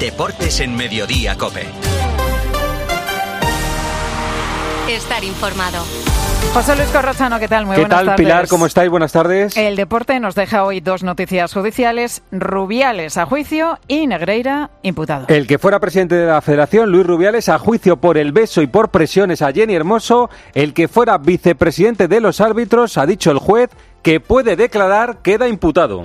Deportes en Mediodía Cope. Estar informado. José Luis Corrochano, ¿qué tal? Muy ¿Qué buenas tal, tardes. Pilar? ¿Cómo estáis? Buenas tardes. El deporte nos deja hoy dos noticias judiciales. Rubiales a juicio y Negreira imputado. El que fuera presidente de la Federación, Luis Rubiales, a juicio por el beso y por presiones a Jenny Hermoso. El que fuera vicepresidente de los árbitros, ha dicho el juez, que puede declarar, queda imputado.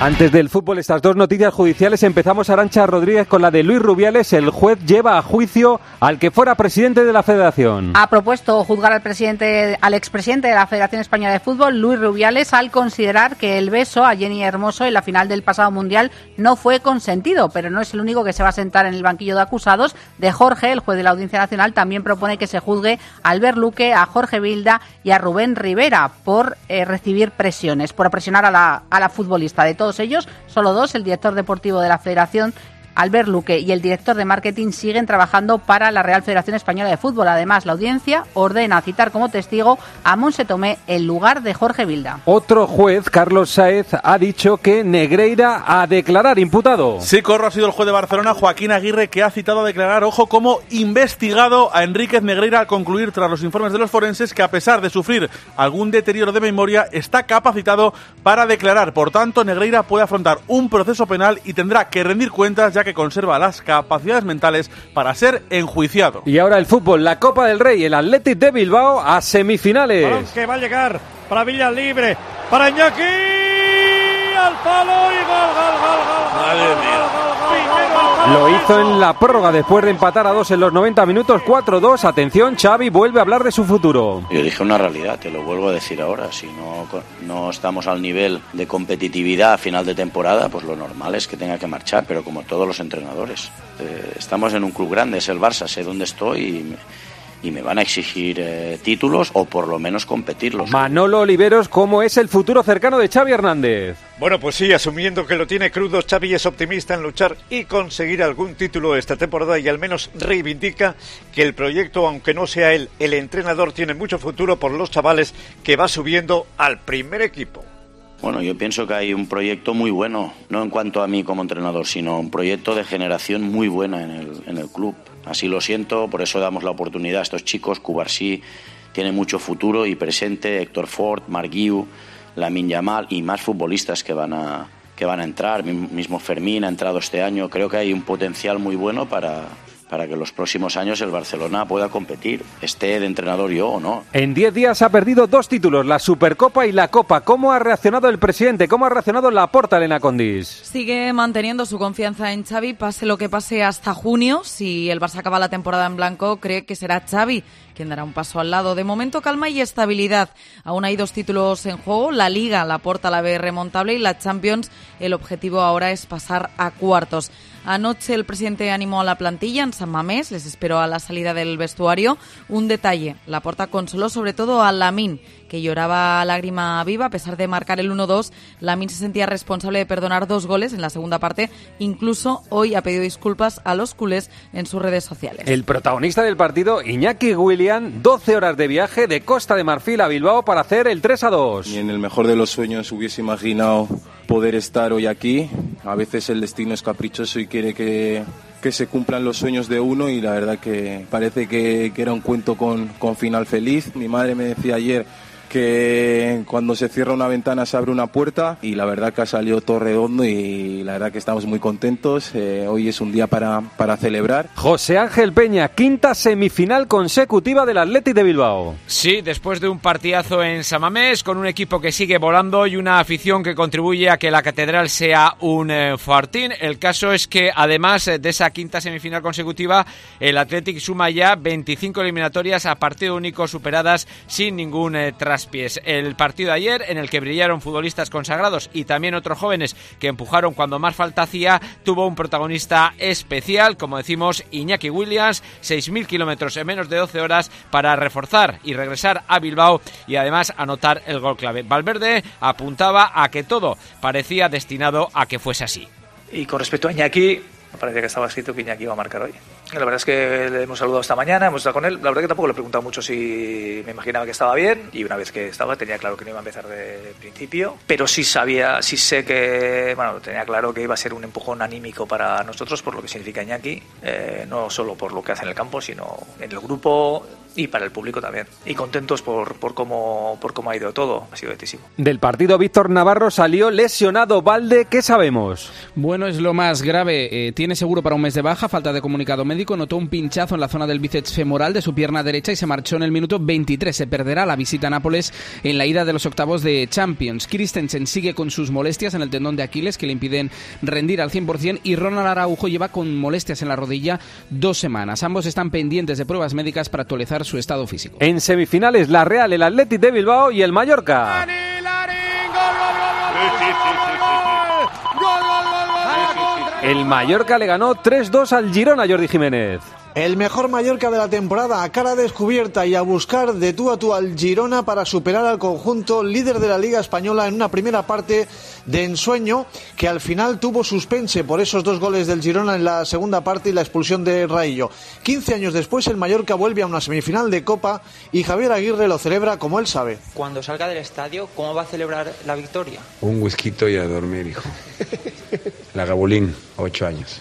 Antes del fútbol, estas dos noticias judiciales, empezamos Arancha Rodríguez con la de Luis Rubiales. El juez lleva a juicio al que fuera presidente de la federación. Ha propuesto juzgar al presidente, al expresidente de la Federación Española de Fútbol, Luis Rubiales, al considerar que el beso a Jenny Hermoso en la final del pasado mundial no fue consentido, pero no es el único que se va a sentar en el banquillo de acusados. De Jorge, el juez de la Audiencia Nacional, también propone que se juzgue a Albert Luque, a Jorge Bilda y a Rubén Rivera por eh, recibir presiones, por presionar a la, a la futbolista. De todos ellos, solo dos, el director deportivo de la Federación Albert Luque y el director de marketing siguen trabajando para la Real Federación Española de Fútbol. Además, la audiencia ordena citar como testigo a Monse Tomé en lugar de Jorge Vilda. Otro juez, Carlos Saez, ha dicho que Negreira a declarar imputado. Sí, Corro ha sido el juez de Barcelona, Joaquín Aguirre, que ha citado a declarar, ojo, como investigado a Enríquez Negreira al concluir tras los informes de los forenses que a pesar de sufrir algún deterioro de memoria, está capacitado para declarar. Por tanto, Negreira puede afrontar un proceso penal y tendrá que rendir cuentas ya que conserva las capacidades mentales para ser enjuiciado. Y ahora el fútbol, la Copa del Rey, el Athletic de Bilbao a semifinales. Balón que va a llegar para Villas Libre, para Iñaki, al palo y gol, gol, gol, gol. Madre gol, mía. gol, gol, gol. Primero al palo. Lo hizo en la prórroga después de empatar a dos en los 90 minutos, 4-2. Atención, Xavi vuelve a hablar de su futuro. Yo dije una realidad, te lo vuelvo a decir ahora. Si no, no estamos al nivel de competitividad a final de temporada, pues lo normal es que tenga que marchar, pero como todos los entrenadores. Eh, estamos en un club grande, es el Barça, sé dónde estoy y y me van a exigir eh, títulos o por lo menos competirlos. Manolo Oliveros, ¿cómo es el futuro cercano de Xavi Hernández? Bueno, pues sí, asumiendo que lo tiene crudo, Xavi es optimista en luchar y conseguir algún título esta temporada y al menos reivindica que el proyecto, aunque no sea él el entrenador, tiene mucho futuro por los chavales que va subiendo al primer equipo. Bueno, yo pienso que hay un proyecto muy bueno, no en cuanto a mí como entrenador, sino un proyecto de generación muy buena en el, en el club. Así lo siento, por eso damos la oportunidad a estos chicos. Cubarsí tiene mucho futuro y presente, Héctor Ford, Marguiu, Lamin Yamal y más futbolistas que van a que van a entrar. Mismo Fermín ha entrado este año. Creo que hay un potencial muy bueno para, para que los próximos años el Barcelona pueda competir, esté de entrenador yo o no. En 10 días ha perdido dos títulos, la Supercopa y la Copa. ¿Cómo ha reaccionado el presidente? ¿Cómo ha reaccionado la porta Elena Condis? Sigue manteniendo su confianza en Xavi, pase lo que pase hasta junio. Si el Barça acaba la temporada en blanco, cree que será Xavi quien dará un paso al lado. De momento, calma y estabilidad. Aún hay dos títulos en juego, la Liga, la Porta la ve remontable y la Champions. El objetivo ahora es pasar a cuartos. Anoche el presidente animó a la plantilla en San Mamés, les esperó a la salida del vestuario. Un detalle, la Porta consoló sobre todo a Lamín, que lloraba lágrima viva a pesar de marcar el 1-2. Lamín se sentía responsable de perdonar dos goles en la segunda parte. Incluso hoy ha pedido disculpas a los culés en sus redes sociales. El protagonista del partido, Iñaki William, 12 horas de viaje de Costa de Marfil a Bilbao para hacer el 3-2. Y en el mejor de los sueños hubiese imaginado poder estar hoy aquí. A veces el destino es caprichoso y quiere que, que se cumplan los sueños de uno y la verdad que parece que, que era un cuento con, con final feliz. Mi madre me decía ayer que cuando se cierra una ventana se abre una puerta y la verdad que ha salido todo redondo y la verdad que estamos muy contentos. Eh, hoy es un día para, para celebrar. José Ángel Peña, quinta semifinal consecutiva del Athletic de Bilbao. Sí, después de un partidazo en Samamés con un equipo que sigue volando y una afición que contribuye a que la catedral sea un eh, fortín. El caso es que además de esa quinta semifinal consecutiva, el Athletic suma ya 25 eliminatorias a partido único superadas sin ningún eh, traspiés. El partido de ayer, en el que brillaron futbolistas consagrados y también otros jóvenes que empujaron cuando más falta hacía, tuvo un protagonista especial, como decimos, Iñaki Williams, 6.000 kilómetros en menos de 12 horas para reforzar y regresar a Bilbao y además anotar el gol clave. Valverde apuntaba a que todo parecía destinado a que fuese así. Y con respecto a Iñaki, Me parecía que estaba escrito que Iñaki iba a marcar hoy. La verdad es que le hemos saludado esta mañana, hemos estado con él. La verdad que tampoco le he preguntado mucho si me imaginaba que estaba bien y una vez que estaba tenía claro que no iba a empezar de principio, pero sí sabía, sí sé que, bueno, tenía claro que iba a ser un empujón anímico para nosotros por lo que significa Iñaki, eh, no solo por lo que hace en el campo, sino en el grupo y para el público también. Y contentos por, por, cómo, por cómo ha ido todo, ha sido altísimo. Del partido Víctor Navarro salió lesionado Valde, ¿qué sabemos? Bueno, es lo más grave, eh, tiene seguro para un mes de baja, falta de comunicado médico, notó un pinchazo en la zona del bíceps femoral de su pierna derecha y se marchó en el minuto 23. Se perderá la visita a Nápoles en la ida de los octavos de Champions. Christensen sigue con sus molestias en el tendón de Aquiles que le impiden rendir al 100% y Ronald Araujo lleva con molestias en la rodilla dos semanas. Ambos están pendientes de pruebas médicas para actualizar su estado físico. En semifinales, la Real, el Athletic de Bilbao y el Mallorca. El Mallorca le ganó 3-2 al Girona, Jordi Jiménez. El mejor Mallorca de la temporada a cara descubierta y a buscar de tú a tú al Girona para superar al conjunto líder de la Liga Española en una primera parte de ensueño que al final tuvo suspense por esos dos goles del Girona en la segunda parte y la expulsión de Raillo. 15 años después el Mallorca vuelve a una semifinal de Copa y Javier Aguirre lo celebra como él sabe. Cuando salga del estadio, ¿cómo va a celebrar la victoria? Un whisky y a dormir, hijo. La Gabulín, ocho años.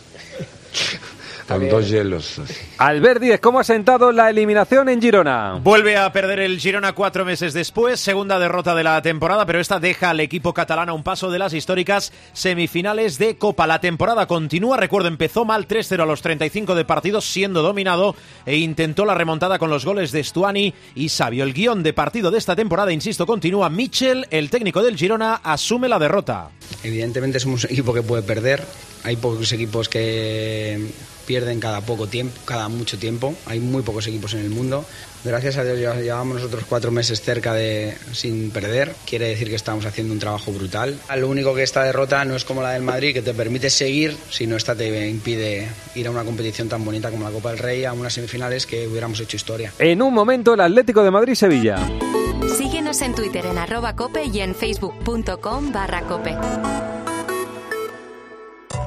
Con dos hielos. Albert Díez, ¿cómo ha sentado la eliminación en Girona? Vuelve a perder el Girona cuatro meses después, segunda derrota de la temporada, pero esta deja al equipo catalán a un paso de las históricas semifinales de Copa. La temporada continúa, recuerdo, empezó mal 3-0 a los 35 de partidos, siendo dominado e intentó la remontada con los goles de Stuani y Sabio. El guion de partido de esta temporada, insisto, continúa. Michel, el técnico del Girona, asume la derrota. Evidentemente somos un equipo que puede perder. Hay pocos equipos que pierden cada poco tiempo, cada mucho tiempo. Hay muy pocos equipos en el mundo. Gracias a Dios llevamos nosotros cuatro meses cerca de sin perder. Quiere decir que estamos haciendo un trabajo brutal. Lo único que esta derrota no es como la del Madrid, que te permite seguir, sino esta te impide ir a una competición tan bonita como la Copa del Rey, a unas semifinales que hubiéramos hecho historia. En un momento el Atlético de Madrid-Sevilla. Síguenos en Twitter en arroba cope y en facebook.com barra cope.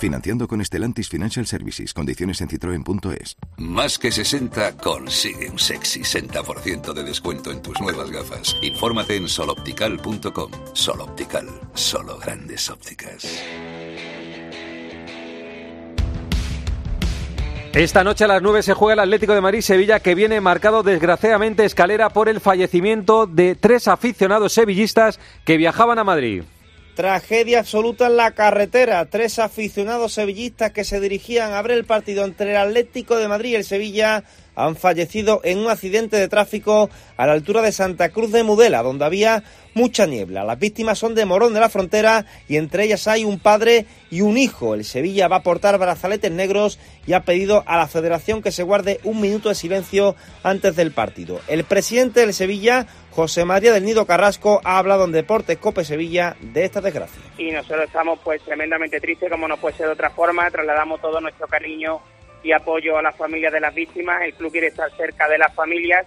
Financiando con Stellantis Financial Services. Condiciones en citroen.es. Más que 60 consigue un sexy 60% de descuento en tus nuevas gafas. Infórmate en soloptical.com. Soloptical. Solo grandes ópticas. Esta noche a las 9 se juega el Atlético de Madrid-Sevilla que viene marcado desgraciadamente escalera por el fallecimiento de tres aficionados sevillistas que viajaban a Madrid. Tragedia absoluta en la carretera. Tres aficionados sevillistas que se dirigían a ver el partido entre el Atlético de Madrid y el Sevilla han fallecido en un accidente de tráfico a la altura de Santa Cruz de Mudela, donde había mucha niebla. Las víctimas son de Morón de la Frontera y entre ellas hay un padre y un hijo. El Sevilla va a portar brazaletes negros y ha pedido a la federación que se guarde un minuto de silencio antes del partido. El presidente del Sevilla, José María del Nido Carrasco, ha hablado en Deportes Cope Sevilla de esta desgracia. Y nosotros estamos pues tremendamente tristes, como no puede ser de otra forma, trasladamos todo nuestro cariño y apoyo a las familias de las víctimas. El club quiere estar cerca de las familias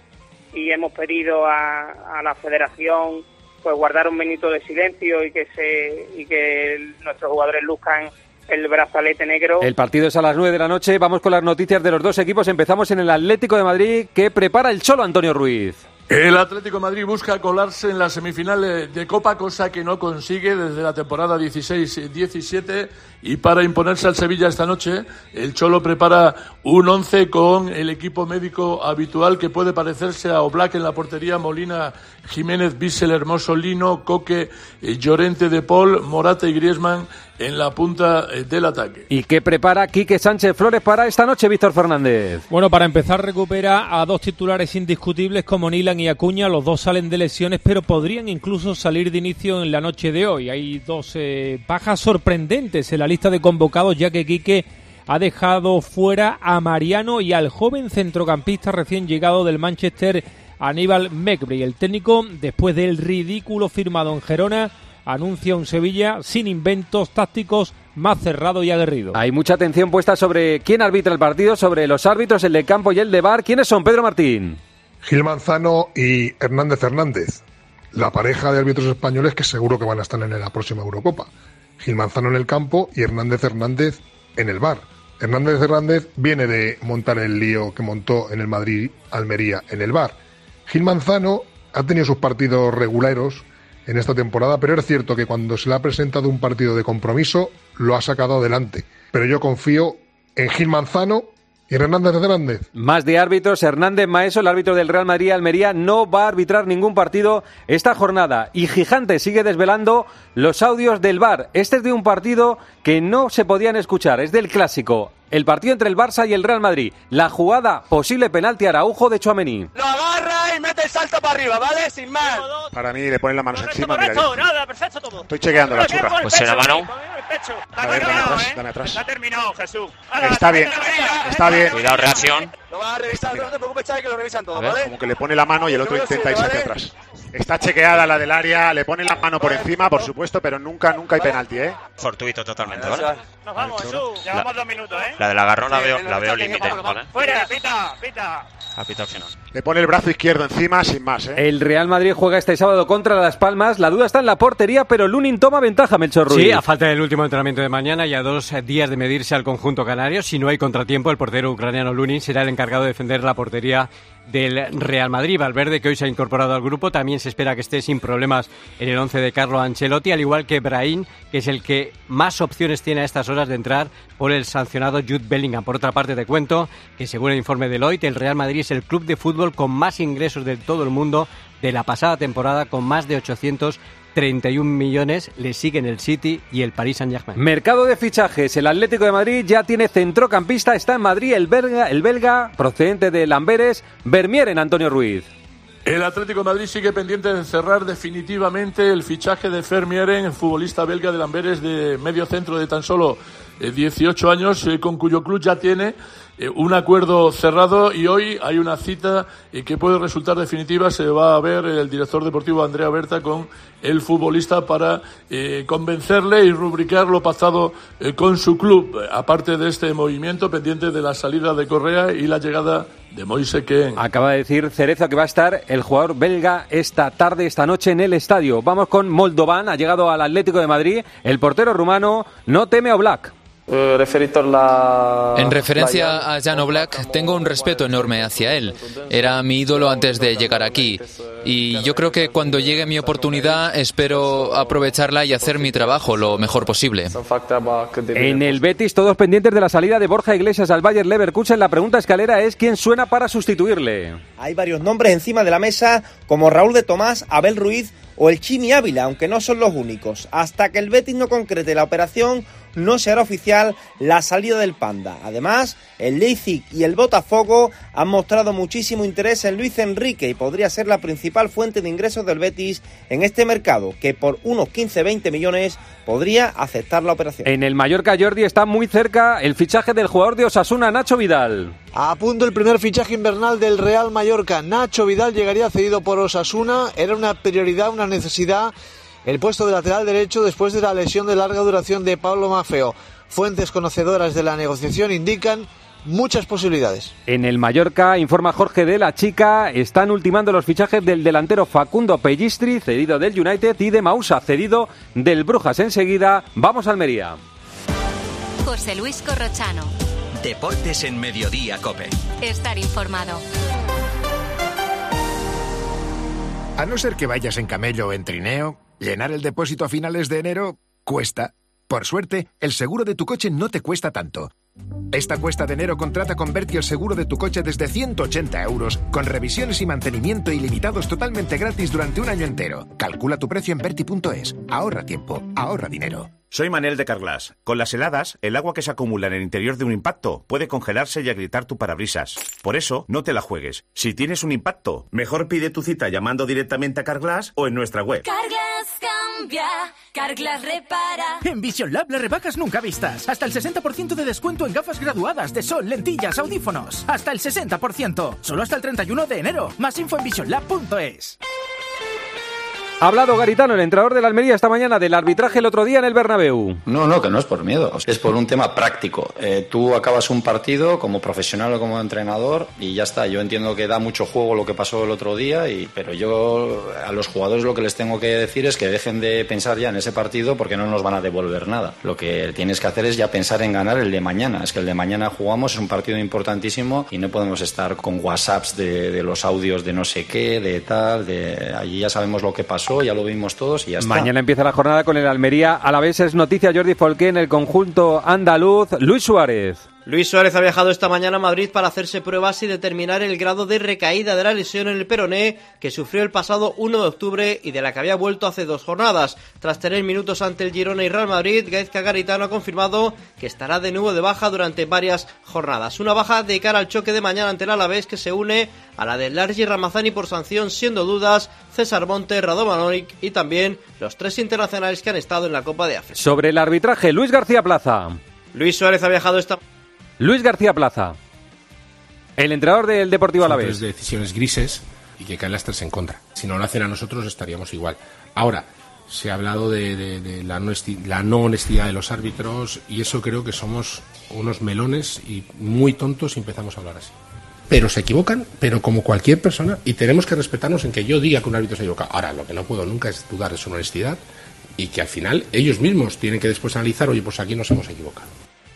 y hemos pedido a, a la federación pues guardar un minuto de silencio y que se y que nuestros jugadores luzcan el brazalete negro. El partido es a las 9 de la noche. Vamos con las noticias de los dos equipos. Empezamos en el Atlético de Madrid que prepara el Cholo Antonio Ruiz. El Atlético de Madrid busca colarse en la semifinal de Copa, cosa que no consigue desde la temporada 16-17. Y para imponerse al Sevilla esta noche, el Cholo prepara un once con el equipo médico habitual que puede parecerse a Oblak en la portería, Molina, Jiménez, Bissell, Hermoso, Lino, Coque, eh, Llorente de Paul, Morata y Griezmann en la punta eh, del ataque. ¿Y qué prepara Quique Sánchez Flores para esta noche, Víctor Fernández? Bueno, para empezar recupera a dos titulares indiscutibles como Nilan y Acuña. Los dos salen de lesiones, pero podrían incluso salir de inicio en la noche de hoy. Hay dos eh, bajas sorprendentes en la lista de convocados, ya que Quique ha dejado fuera a Mariano y al joven centrocampista recién llegado del Manchester, Aníbal Mekbri. El técnico, después del ridículo firmado en Gerona, anuncia un Sevilla sin inventos tácticos más cerrado y aguerrido. Hay mucha atención puesta sobre quién arbitra el partido, sobre los árbitros, el de campo y el de bar. ¿Quiénes son, Pedro Martín? Gil Manzano y Hernández Hernández, la pareja de árbitros españoles que seguro que van a estar en la próxima Eurocopa. Gil Manzano en el campo y Hernández Hernández en el bar. Hernández Hernández viene de montar el lío que montó en el Madrid Almería en el bar. Gil Manzano ha tenido sus partidos regulares en esta temporada, pero es cierto que cuando se le ha presentado un partido de compromiso lo ha sacado adelante. Pero yo confío en Gil Manzano y Hernández Hernández. Más de árbitros, Hernández Maeso, el árbitro del Real Madrid Almería, no va a arbitrar ningún partido esta jornada. Y Gigante sigue desvelando los audios del VAR. Este es de un partido que no se podían escuchar, es del clásico. El partido entre el Barça y el Real Madrid. La jugada, posible penalti Araujo de Chuamení. Lo agarra y mete el salto para arriba, ¿vale? Sin más. Para mí le ponen las manos encima. Correcto, mira, nada, perfecto todo. Estoy chequeando la churra. Pues se la mano. A ver, dame atrás, dame atrás. Ha terminado, Jesús. Está bien, está bien. Cuidado, reacción. Lo vas a revisar, no te preocupes, que lo revisan todo, ¿vale? Como que le pone la mano y el otro intenta irse hacia atrás. Está chequeada la del área, le pone la mano por encima, por supuesto, pero nunca, nunca hay penalti, ¿eh? Fortuito totalmente, Nos ¿vale? vamos, Jesús. Llevamos dos minutos, ¿eh? La del agarrón la veo, la veo límite. Fuera, pita, pita. A pita opcional. Le pone el brazo izquierdo encima, sin más, ¿eh? El Real Madrid juega este sábado contra Las Palmas. La duda está en la portería, pero Lunin toma ventaja, Melchor Ruiz. Sí, a falta del último entrenamiento de mañana y a dos días de medirse al conjunto canario, si no hay contratiempo, el portero ucraniano Lunin será el encargado de defender la portería del Real Madrid. Valverde, que hoy se ha incorporado al grupo, también se espera que esté sin problemas en el once de Carlo Ancelotti, al igual que Brahim, que es el que más opciones tiene a estas horas de entrar por el sancionado Jude Bellingham. Por otra parte, te cuento que según el informe de Deloitte, el Real Madrid es el club de fútbol con más ingresos de todo el mundo de la pasada temporada, con más de 831 millones. Le siguen el City y el Paris Saint-Germain. Mercado de fichajes. El Atlético de Madrid ya tiene centrocampista. Está en Madrid el belga, el belga procedente de Lamberes, Vermier en Antonio Ruiz. El Atlético de Madrid sigue pendiente de cerrar definitivamente el fichaje de Fermieren, el futbolista belga de Lamberes de medio centro de tan solo eh, 18 años, eh, con cuyo club ya tiene eh, un acuerdo cerrado y hoy hay una cita eh, que puede resultar definitiva. Se va a ver el director deportivo Andrea Berta con el futbolista para eh, convencerle y rubricar lo pactado eh, con su club. Aparte de este movimiento pendiente de la salida de Correa y la llegada de Moise Ken. Acaba de decir Cerezo que va a estar el jugador belga esta tarde, esta noche en el estadio. Vamos con Moldovan, ha llegado al Atlético de Madrid. El portero rumano no teme a Black. En referencia a Jan Oblak, tengo un respeto enorme hacia él. Era mi ídolo antes de llegar aquí. Y yo creo que cuando llegue mi oportunidad, espero aprovecharla y hacer mi trabajo lo mejor posible. En el Betis, todos pendientes de la salida de Borja Iglesias al Bayer Leverkusen. La pregunta escalera es quién suena para sustituirle. Hay varios nombres encima de la mesa, como Raúl de Tomás, Abel Ruiz o el Chimi Ávila, aunque no son los únicos. Hasta que el Betis no concrete la operación, no se hará oficial la salida del Panda. Además, el Leipzig y el Botafogo han mostrado muchísimo interés en Luis Enrique y podría ser la principal fuente de ingresos del Betis en este mercado, que por unos 15-20 millones podría aceptar la operación. En el Mallorca, Jordi, está muy cerca el fichaje del jugador de Osasuna, Nacho Vidal. A punto el primer fichaje invernal del Real Mallorca. Nacho Vidal llegaría cedido por Osasuna. Era una prioridad, una necesidad el puesto de lateral derecho después de la lesión de larga duración de Pablo Mafeo. Fuentes conocedoras de la negociación indican muchas posibilidades. En el Mallorca, informa Jorge de la Chica, están ultimando los fichajes del delantero Facundo Pellistri, cedido del United, y de Mausa, cedido del Brujas. Enseguida, vamos a Almería. José Luis Corrochano. Deportes en Mediodía, Cope. Estar informado. A no ser que vayas en camello o en trineo, llenar el depósito a finales de enero cuesta. Por suerte, el seguro de tu coche no te cuesta tanto. Esta cuesta de enero contrata con Berti el seguro de tu coche desde 180 euros, con revisiones y mantenimiento ilimitados totalmente gratis durante un año entero. Calcula tu precio en Berti.es. Ahorra tiempo, ahorra dinero. Soy Manel de Carglass. Con las heladas, el agua que se acumula en el interior de un impacto puede congelarse y agrietar tu parabrisas. Por eso, no te la juegues. Si tienes un impacto, mejor pide tu cita llamando directamente a Carglass o en nuestra web. Carglass cambia, Carglass repara. En Vision Lab las rebajas nunca vistas. Hasta el 60% de descuento en gafas graduadas de sol, lentillas, audífonos. Hasta el 60%. Solo hasta el 31 de enero. Más info en visionlab.es. Ha hablado Garitano, el entrenador de la Almería, esta mañana del arbitraje el otro día en el Bernabéu. No, no, que no es por miedo, es por un tema práctico. Eh, tú acabas un partido como profesional o como entrenador y ya está. Yo entiendo que da mucho juego lo que pasó el otro día, y, pero yo a los jugadores lo que les tengo que decir es que dejen de pensar ya en ese partido porque no nos van a devolver nada. Lo que tienes que hacer es ya pensar en ganar el de mañana. Es que el de mañana jugamos, es un partido importantísimo y no podemos estar con WhatsApps de, de los audios de no sé qué, de tal, de allí ya sabemos lo que pasó, lo todos y. Mañana empieza la jornada con el Almería. A la vez es noticia Jordi Folqué en el conjunto andaluz. Luis Suárez. Luis Suárez ha viajado esta mañana a Madrid para hacerse pruebas y determinar el grado de recaída de la lesión en el peroné que sufrió el pasado 1 de octubre y de la que había vuelto hace dos jornadas. Tras tener minutos ante el Girona y Real Madrid, Gaizka Garitano ha confirmado que estará de nuevo de baja durante varias jornadas. Una baja de cara al choque de mañana ante el Alavés que se une a la de Largi Ramazani por sanción, siendo dudas César Monte, Radomanovic y también los tres internacionales que han estado en la Copa de África. Sobre el arbitraje, Luis García Plaza. Luis Suárez ha viajado esta Luis García Plaza, el entrenador del Deportivo Alavés. tres decisiones grises y que caen las tres en contra. Si no lo hacen a nosotros estaríamos igual. Ahora, se ha hablado de, de- de la, no la no honestidad de los árbitros y eso creo que somos unos melones y muy tontos si empezamos a hablar así. Pero se equivocan, pero como cualquier persona, y tenemos que respetarnos en que yo diga que un árbitro se equivoca. Ahora, lo que no puedo nunca es dudar de su honestidad y que al final ellos mismos tienen que después analizar, oye, pues aquí nos hemos equivocado.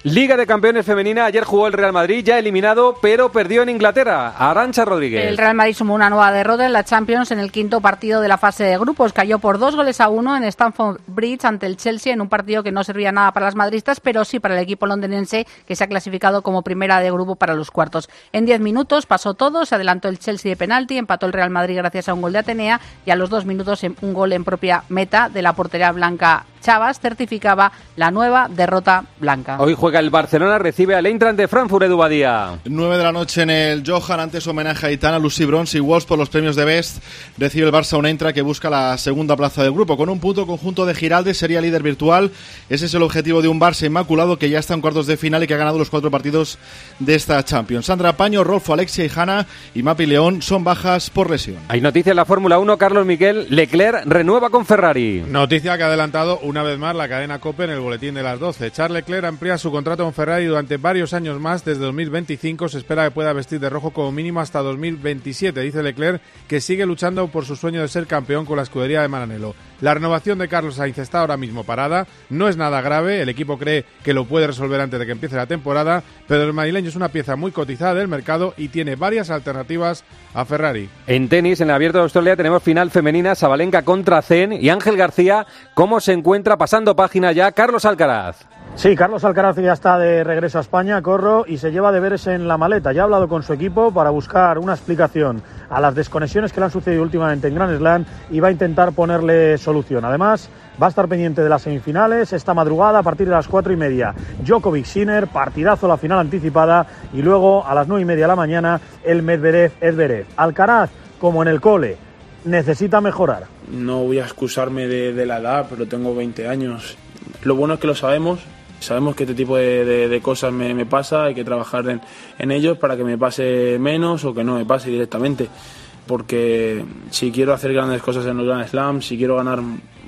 Liga de Campeones Femenina, ayer jugó el Real Madrid, ya eliminado, pero perdió en Inglaterra. Arancha Rodríguez. El Real Madrid sumó una nueva derrota en la Champions en el quinto partido de la fase de grupos. Cayó por dos goles a uno en Stamford Bridge ante el Chelsea en un partido que no servía nada para las madristas, pero sí para el equipo londinense que se ha clasificado como primera de grupo para los cuartos. En diez minutos pasó todo, se adelantó el Chelsea de penalti, empató el Real Madrid gracias a un gol de Atenea y a los dos minutos un gol en propia meta de la portería blanca Chavas certificaba la nueva derrota blanca. Hoy juega el Barcelona, recibe al Eintracht de Frankfurt, Edu Badía. 9 de la noche en el Johan, antes homenaje a Itana, Lucy Bronze y Walsh por los premios de Best. Recibe el Barça un Eintracht que busca la segunda plaza del grupo. Con un punto conjunto de Giralde sería líder virtual. Ese es el objetivo de un Barça inmaculado que ya está en cuartos de final y que ha ganado los cuatro partidos de esta Champions. Sandra Paño, Rolfo, Alexia y Hanna y Mapi León son bajas por lesión. Hay noticia en la Fórmula 1, Carlos Miguel Leclerc renueva con Ferrari. Noticia que ha adelantado una vez más la cadena COPE en el boletín de las 12. Charles Leclerc amplía su contrato con Ferrari durante varios años más, desde 2025. Se espera que pueda vestir de rojo como mínimo hasta 2027. Dice Leclerc que sigue luchando por su sueño de ser campeón con la escudería de Maranello. La renovación de Carlos Sainz está ahora mismo parada, no es nada grave, el equipo cree que lo puede resolver antes de que empiece la temporada, pero el madrileño es una pieza muy cotizada del mercado y tiene varias alternativas a Ferrari. En tenis, en el Abierto de Australia, tenemos final femenina, Sabalenka contra Zen y Ángel García. ¿Cómo se encuentra pasando página ya Carlos Alcaraz? Sí, Carlos Alcaraz ya está de regreso a España, corro, y se lleva deberes en la maleta. Ya ha hablado con su equipo para buscar una explicación a las desconexiones que le han sucedido últimamente en Grand Slam y va a intentar ponerle solución. Además, va a estar pendiente de las semifinales esta madrugada a partir de las cuatro y media. Djokovic Sinner, partidazo la final anticipada y luego a las nueve y media de la mañana el Medvedev Edverev. Alcaraz, como en el cole, necesita mejorar. No voy a excusarme de, de la edad, pero tengo 20 años. Lo bueno es que lo sabemos. Sabemos que este tipo de, de- cosas me, me pasa, hay que trabajar en, en ellos para que me pase menos o que no me pase directamente. Porque si quiero hacer grandes cosas en los Grand Slams, si quiero ganar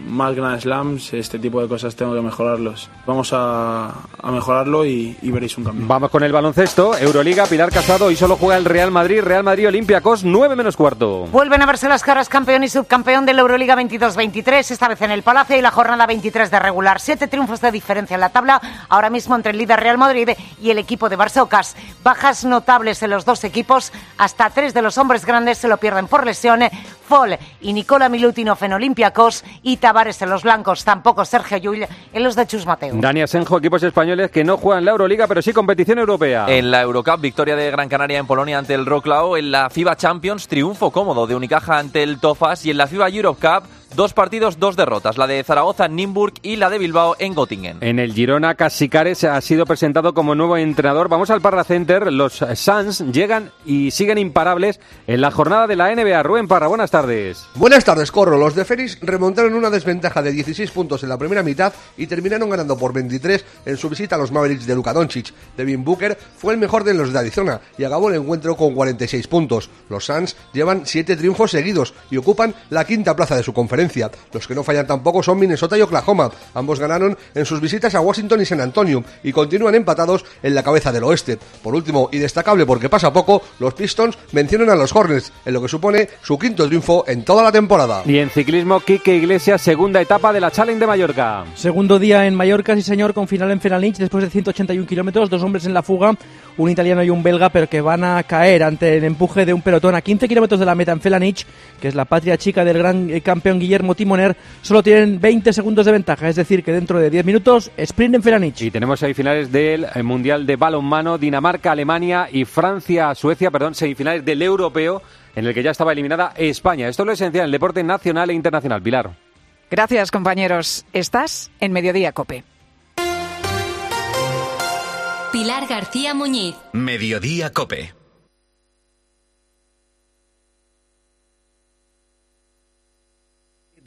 más Grand Slams, este tipo de cosas tengo que mejorarlos. Vamos a, a mejorarlo y, y veréis un cambio. Vamos con el baloncesto, Euroliga, Pilar Casado y solo juega el Real Madrid, Real Madrid Olympiacos, 9 menos cuarto. Vuelven a verse las caras campeón y subcampeón de la Euroliga 22-23, esta vez en el Palacio y la jornada 23 de regular. Siete triunfos de diferencia en la tabla, ahora mismo entre el líder Real Madrid y el equipo de Barça Ocas. Bajas notables en los dos equipos, hasta tres de los hombres grandes se lo pierden por lesión. Fol y Nicola Milutinov en Olympiacos y Tavares en los blancos, tampoco Sergio Llull en los de Chus Mateo. Dani Asenjo, equipos españoles que no juegan la Euroliga, pero sí competición europea. En la Eurocup, victoria de Gran Canaria en Polonia ante el Roclau. En la FIBA Champions, triunfo cómodo de Unicaja ante el Tofas. Y en la FIBA Europe Cup, dos partidos, dos derrotas. La de Zaragoza en Nimburg y la de Bilbao en Göttingen. En el Girona, Casicares ha sido presentado como nuevo entrenador. Vamos al Parra Center. Los Suns llegan y siguen imparables en la jornada de la NBA. Rubén Parra, buenas tardes. Buenas tardes, Corro. Los de Félix remontaron una desventaja de 16 puntos en la primera mitad y terminaron ganando por 23 en su visita a los Mavericks de Luka Doncic. Devin Booker fue el mejor de los de Arizona y acabó el encuentro con 46 puntos. Los Suns llevan 7 triunfos seguidos y ocupan la quinta plaza de su conferencia. Conferencia. Los que no fallan tampoco son Minnesota y Oklahoma. Ambos ganaron en sus visitas a Washington y San Antonio y continúan empatados en la cabeza del oeste. Por último, y destacable porque pasa poco, los Pistons mencionan a los Hornets, en lo que supone su quinto triunfo en toda la temporada. Y en ciclismo, Quique Iglesias, segunda etapa de la Challenge de Mallorca. Segundo día en Mallorca, sí señor, con final en Felanich después de 181 kilómetros, dos hombres en la fuga, un italiano y un belga, pero que van a caer ante el empuje de un pelotón a 15 kilómetros de la meta en Felanich, que es la patria chica del gran eh, campeón Guillermo Timoner, solo tienen 20 segundos de ventaja, es decir, que dentro de 10 minutos, sprint en Felanich. Y tenemos semifinales del eh, Mundial de Balonmano, Dinamarca, Alemania y Francia, Suecia, perdón, semifinales del Europeo, en el que ya estaba eliminada España. Esto es lo esencial en el deporte nacional e internacional. Pilar. Gracias, compañeros. Estás en Mediodía Cope. Pilar García Muñiz. Mediodía Cope.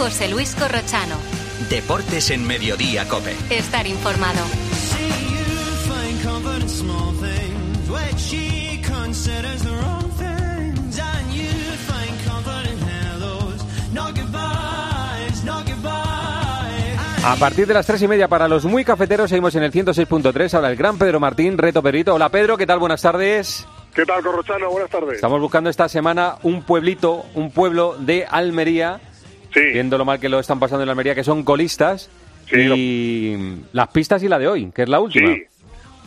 José Luis Corrochano. Deportes en Mediodía Cope. Estar informado. A partir de las tres y media para los muy cafeteros seguimos en el 106.3. Ahora el gran Pedro Martín, Reto Perito. Hola Pedro, ¿qué tal? Buenas tardes. ¿Qué tal, Corrochano? Buenas tardes. Estamos buscando esta semana un pueblito, un pueblo de Almería. Viendo lo mal que lo están pasando en Almería, que son colistas. y las pistas y la de hoy, que es la última. Sí,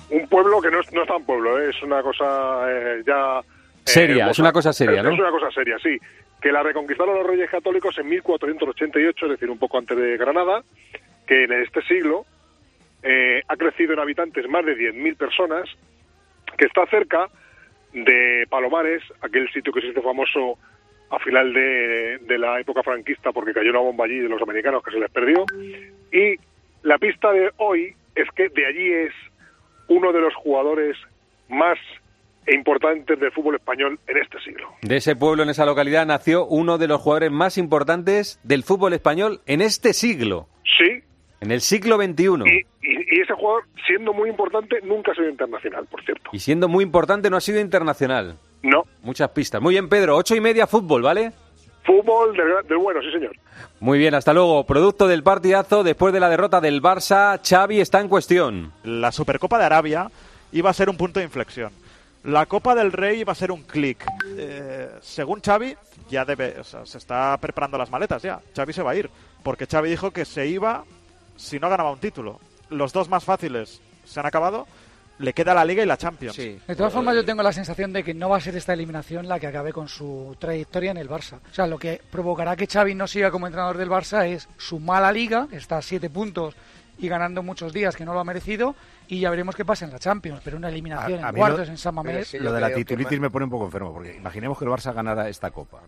un pueblo que no es, no es tan pueblo, ¿eh? es una cosa eh, ya... eh, Seria, es una cosa seria, es, ¿no? Es una cosa seria, sí. Que la reconquistaron los reyes católicos en 1488, es decir, un poco antes de Granada, que en este siglo eh, ha crecido en habitantes más de 10.000 personas, que está cerca de Palomares, aquel sitio que se hizo famoso a final de, de la época franquista porque cayó una bomba allí de los americanos que se les perdió. Y la pista de hoy es que de allí es uno de los jugadores más importantes del fútbol español en este siglo. De ese pueblo, en esa localidad, nació uno de los jugadores más importantes del fútbol español en este siglo. Sí. En el siglo XXI. Y, y ese jugador, siendo muy importante, nunca ha sido internacional, por cierto. Y siendo muy importante, no ha sido internacional. No. Muchas pistas. Muy bien, Pedro. Ocho y media, fútbol, ¿vale? Fútbol del, del bueno, sí, señor. Muy bien, hasta luego. Producto del partidazo, después de la derrota del Barça, Xavi está en cuestión. La Supercopa de Arabia iba a ser un punto de inflexión. La Copa del Rey iba a ser un clic. Eh, según Xavi, ya debe, o sea, se está preparando las maletas ya. Xavi se va a ir, porque Xavi dijo que se iba si no ganaba un título. Los dos más fáciles se han acabado. Le queda la Liga y la Champions. De todas formas, yo tengo la sensación de que no va a ser esta eliminación la que acabe con su trayectoria en el Barça. O sea, lo que provocará que Xavi no siga como entrenador del Barça es su mala liga, que está a siete puntos y ganando muchos días que no lo ha merecido, y ya veremos qué pasa en la Champions. Pero una eliminación A- a en cuartos lo- en San Mamés... Lo de la titulitis me pone un poco enfermo, porque imaginemos que el Barça ganara esta copa,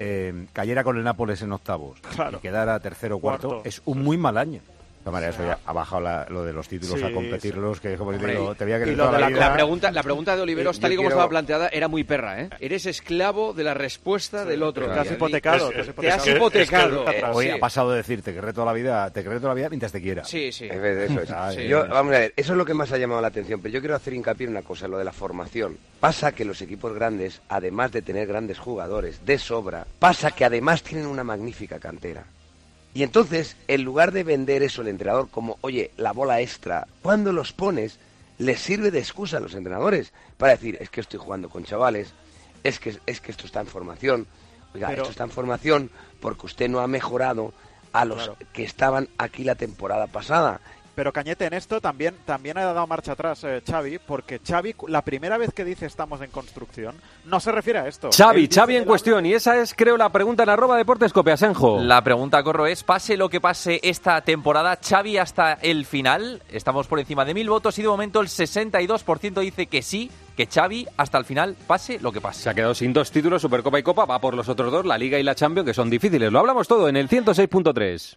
eh, cayera con el Nápoles en octavos Claro. y quedara tercero o cuarto, Cuarto. es un muy mal año. De eso ya ha bajado la- lo de los títulos Sí, a competirlos, que como te Hombre, digo, te voy a y querer lo toda de la la, vida. la pregunta, la pregunta de Oliveros, Yo tal y como quiero- estaba planteada, era muy perra, ¿eh? Eres esclavo de la respuesta del otro. Te has hipotecado, te has Te has hipotecado. Eh, Hoy ha pasado de decir te querré toda la vida, te querré toda la vida mientras te quiera. Sí, sí. Es eso es. Yo, vamos a ver, eso es lo que más ha llamado la atención, pero yo quiero hacer hincapié en una cosa, lo de la formación. Pasa que los equipos grandes, además de tener grandes jugadores de sobra, pasa que además tienen una magnífica cantera. Y entonces, en lugar de vender eso el entrenador como, oye, la bola extra, cuando los pones, les sirve de excusa a los entrenadores para decir, es que estoy jugando con chavales, es que, es que esto está en formación. Oiga, Pero- esto está en formación porque usted no ha mejorado a los Claro. que estaban aquí la temporada pasada. Pero Cañete, en esto también, también ha dado marcha atrás eh, Xavi, porque Xavi, la primera vez que dice estamos en construcción, no se refiere a esto. Xavi, Xavi en la- cuestión. Y esa es, creo, la pregunta en arroba deportes Copiasenjo. La pregunta, Corro, es, pase lo que pase esta temporada, Xavi hasta el final, estamos por encima de mil votos y de momento el 62% dice que sí, que Xavi hasta el final, pase lo que pase. Se ha quedado sin dos títulos, Supercopa y Copa, va por los otros dos, la Liga y la Champions, que son difíciles. Lo hablamos todo en el 106.3.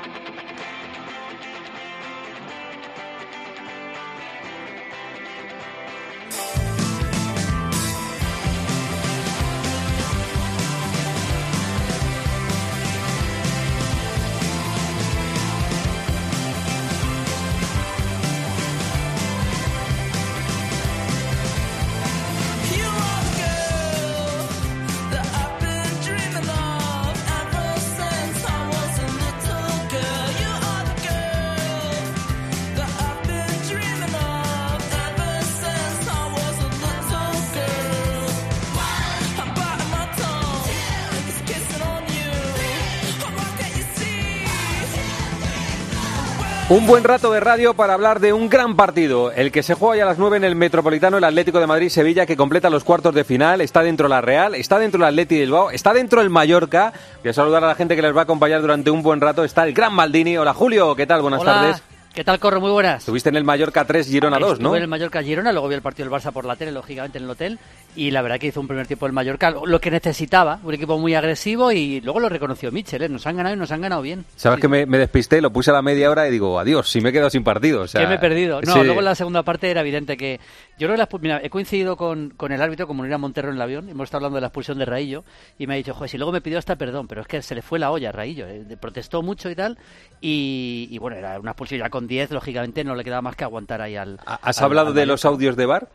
Un buen rato de radio para hablar de un gran partido, el que se juega ya a las 9 en el Metropolitano, el Atlético de Madrid-Sevilla, que completa los cuartos de final, está dentro la Real, está dentro el Atleti de Bilbao, está dentro el Mallorca. Voy a saludar a la gente que les va a acompañar durante un buen rato. Está el gran Maldini. Hola Julio, ¿qué tal? Buenas Hola, tardes. ¿Qué tal, Corro? Muy buenas. Estuviste en el Mallorca 3, Girona 2, ¿no? Estuve en el Mallorca Girona, luego vi el partido del Barça por la tele, lógicamente en el hotel, y la verdad que hizo un primer tiempo el Mallorca, lo que necesitaba, un equipo muy agresivo y luego lo reconoció Michel, ¿eh? nos han ganado y nos han ganado bien. Sabes que me, me despisté, lo puse a la media hora y digo, adiós, si me he quedado sin partido. O sea, que me he perdido. No, sí. luego en la segunda parte era evidente que. Yo creo que la mira, he coincidido con, con el árbitro, como era Monterro en el avión, hemos estado hablando de la expulsión de Raillo, y me ha dicho, joder, si luego me pidió hasta perdón, pero es que se le fue la olla a Raillo, eh, protestó mucho y tal, y, y bueno, era una expulsión ya con 10, lógicamente no le quedaba más que aguantar ahí al. ¿Has al- hablado al de los audios de bar?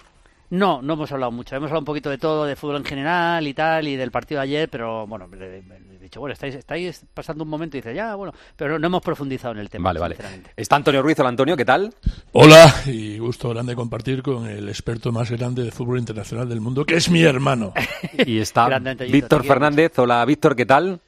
No, no hemos hablado mucho. Hemos hablado un poquito de todo, de fútbol en general y tal, y del partido de ayer, pero bueno, dicho, bueno, estáis, estáis pasando un momento y dice, ya, bueno, pero no, no hemos profundizado en el tema. Vale, vale. sinceramente. Está Antonio Ruiz, hola Antonio, ¿qué tal? Hola, y gusto grande compartir con el experto más grande de fútbol internacional del mundo, que es mi hermano. Y está Víctor Fernández, hola Víctor, ¿qué tal?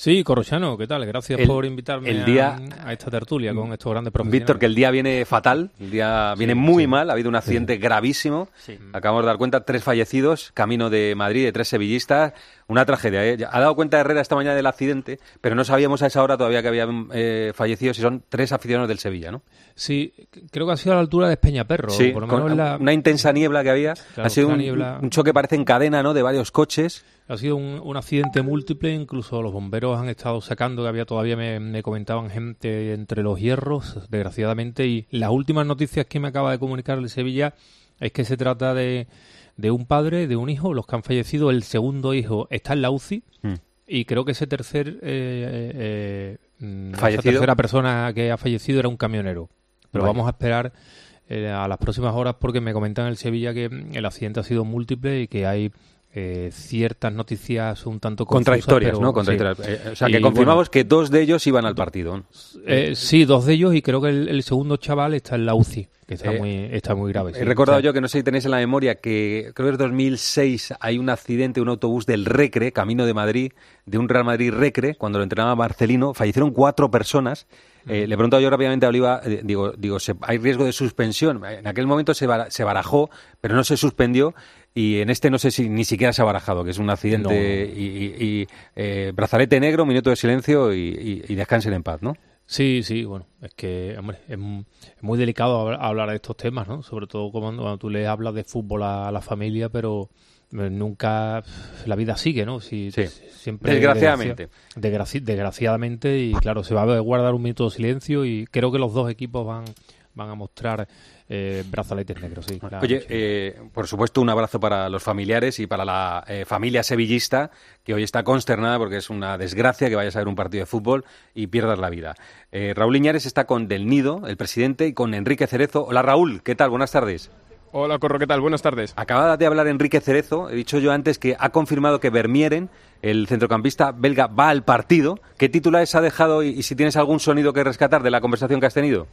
Sí, Corrochano, ¿qué tal? Gracias El- por invitarme el día- a, a esta tertulia con estos grandes profesionales. Víctor, que el día viene fatal, el día viene muy mal, ha habido un accidente gravísimo. Acabamos de dar cuenta, tres fallecidos, camino de Madrid, de tres sevillistas, una tragedia. ¿eh? Ha dado cuenta Herrera esta mañana del accidente, pero no sabíamos a esa hora todavía que habían eh, fallecido, si son tres aficionados del Sevilla, ¿no? Sí, creo que ha sido a la altura de Peñaperro. Sí, por lo con menos la- una intensa niebla que había. Claro, ha sido un, niebla- un choque, parece en cadena, ¿no? De varios coches. Ha sido un, un accidente múltiple, incluso los bomberos han estado sacando, que había todavía, me, me comentaban, gente entre los hierros, desgraciadamente, y las últimas noticias que me acaba de comunicar el Sevilla es que se trata de, de un padre, de un hijo, los que han fallecido, el segundo hijo está en la UCI, Mm. y creo que ese tercer, eh, eh, eh, mm, esa tercera persona que ha fallecido era un camionero. Pero Vaya. vamos a esperar eh, a las próximas horas porque me comentan en el Sevilla que el accidente ha sido múltiple y que hay eh, ciertas noticias un tanto Contradictorias, pero- ¿no? sí. Contradictorias. Eh, o sea, Y, que confirmamos bueno, que dos de ellos iban al partido. eh, sí, dos de ellos y creo que el, el segundo chaval está en la UCI, que está, muy, está muy grave. sí. He recordado O sea, yo que no sé si tenéis en la memoria que creo que es 2006 hay un accidente, un autobús del Recre, camino de Madrid, de un Real Madrid Recre, cuando lo entrenaba Marcelino, fallecieron cuatro personas. Eh, le he preguntado yo rápidamente a Oliva, eh, digo, digo hay riesgo de suspensión. En aquel momento se, se barajó, pero no se suspendió. Y en este no sé si ni siquiera se ha barajado, que es un accidente No, y, y- y, eh, brazalete negro, minuto de silencio y, descansen en paz, ¿no? Sí, sí, bueno, es que, hombre, es, mu- es muy delicado hablar, de estos temas, ¿no? Sobre todo cuando, cuando tú le hablas de fútbol a, a la familia, pero eh, nunca la vida sigue, ¿no? Si, siempre Desgraciadamente. desgraci- desgraciadamente y claro, se va a guardar un minuto de silencio y creo que los dos equipos van van a mostrar eh, brazaletes negros. Sí, la Oye, eh, por supuesto, un abrazo para los familiares y para la eh, familia sevillista, que hoy está consternada porque es una desgracia que vayas a ver un partido de fútbol y pierdas la vida. Eh, Raúl Iñares está con Del Nido, el presidente, y con Enrique Cerezo. Hola Raúl, ¿qué tal? Buenas tardes. Hola, Corro, ¿qué tal? Buenas tardes. Acaba de hablar Enrique Cerezo. He dicho yo antes que ha confirmado que Vermieren, el centrocampista belga, va al partido. ¿Qué titulares ha dejado y, y si tienes algún sonido que rescatar de la conversación que has tenido?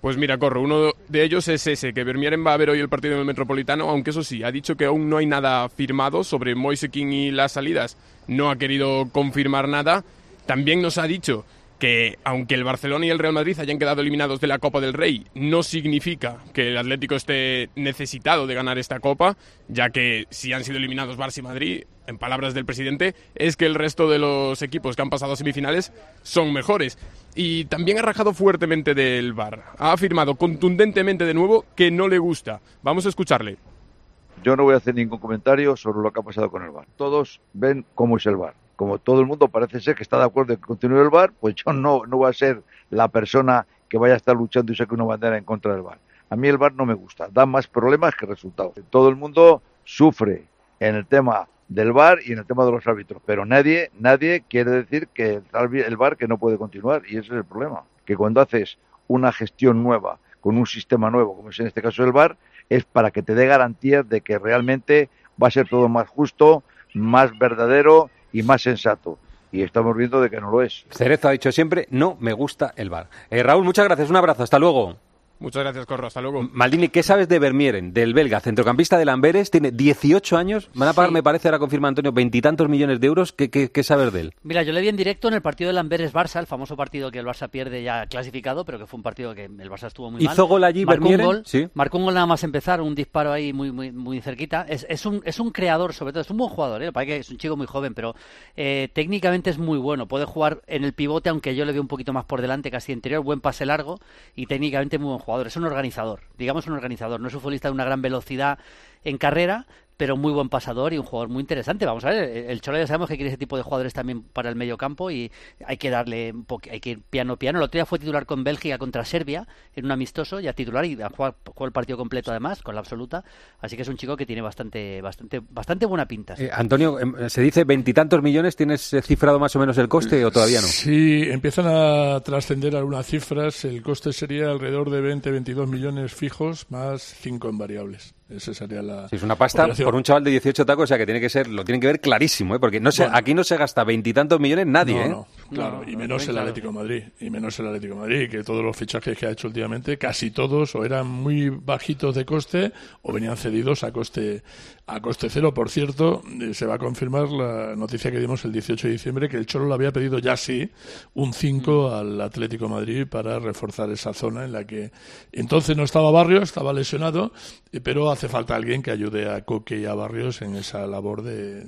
Pues mira, Corro, uno de ellos es ese, que Vermieren va a ver hoy el partido en el Metropolitano, aunque eso sí, ha dicho que aún no hay nada firmado sobre Moise King y las salidas. No ha querido confirmar nada. También nos ha dicho que aunque el Barcelona y el Real Madrid hayan quedado eliminados de la Copa del Rey, no significa que el Atlético esté necesitado de ganar esta Copa, ya que si han sido eliminados Barça y Madrid, en palabras del presidente, es que el resto de los equipos que han pasado a semifinales son mejores. Y también ha rajado fuertemente del VAR. Ha afirmado contundentemente de nuevo que no le gusta. Vamos a escucharle. Yo no voy a hacer ningún comentario sobre lo que ha pasado con el VAR. Todos ven cómo es el VAR. Como todo el mundo parece ser que está de acuerdo en que continúe el VAR, pues yo no, no voy a ser la persona que vaya a estar luchando y saque una bandera en contra del VAR. A mí el VAR no me gusta, da más problemas que resultados. Todo el mundo sufre en el tema del VAR y en el tema de los árbitros, pero nadie, nadie quiere decir que el VAR que no puede continuar y ese es el problema, que cuando haces una gestión nueva con un sistema nuevo, como es en este caso el VAR, es para que te dé garantías de que realmente va a ser todo más justo, más verdadero y más sensato. Y estamos viendo de que no lo es. Cerezo ha dicho siempre, no me gusta el bar. Eh, Raúl, muchas gracias, un abrazo, hasta luego. Muchas gracias, Corro. Hasta luego. Maldini, ¿qué sabes de Vermieren, del belga, centrocampista del Amberes? Tiene 18 años, van a pagar, Sí. me parece, ahora confirma Antonio, veintitantos millones de euros. ¿Qué, qué, qué sabes de él? Mira, yo le vi en directo en el partido del Amberes-Barça, el famoso partido que el Barça pierde ya clasificado, pero que fue un partido que el Barça estuvo muy mal. ¿Hizo gol allí marcó un Vermieren? gol, Sí. marcó un gol nada más empezar, un disparo ahí muy muy muy cerquita. Es, es un es un creador, sobre todo, es un buen jugador, ¿eh? parece que es un chico muy joven, pero eh, técnicamente es muy bueno. Puede jugar en el pivote, aunque yo le veo un poquito más por delante, casi interior, buen pase largo y técnicamente muy buen jugador. Es un organizador, digamos un organizador. No es un futbolista de una gran velocidad en carrera, pero muy buen pasador y un jugador muy interesante. Vamos a ver, el Cholo ya sabemos que quiere ese tipo de jugadores también para el medio campo y hay que darle un hay que ir piano piano. El otro día fue titular con Bélgica contra Serbia en un amistoso, ya titular y ha jugado, jugó el partido completo además, con la absoluta. Así que es un chico que tiene bastante, bastante, bastante buena pinta. sí. Eh, Antonio, em, se dice veintitantos millones, ¿tienes eh, cifrado más o menos el coste o todavía no? Si empiezan a trascender algunas cifras, el coste sería alrededor de 20-22 millones fijos más 5 en variables. Esa sería la. Si es una pasta operación. por un chaval de 18 tacos, o sea que tiene que ser, lo tienen que ver clarísimo, ¿eh? porque no se, Bueno. aquí no se gasta veintitantos millones nadie, No, ¿eh? no, claro, y menos el Atlético de Madrid, y menos el Atlético de Madrid, que todos los fichajes que ha hecho últimamente, casi todos o eran muy bajitos de coste o venían cedidos a coste a coste cero. Por cierto, eh, se va a confirmar la noticia que dimos el 18 de diciembre que el Cholo le había pedido ya sí un 5 al Atlético de Madrid para reforzar esa zona en la que entonces no estaba Barrios, estaba lesionado, eh, pero hace falta alguien que ayude a Coque y a Barrios en esa labor de,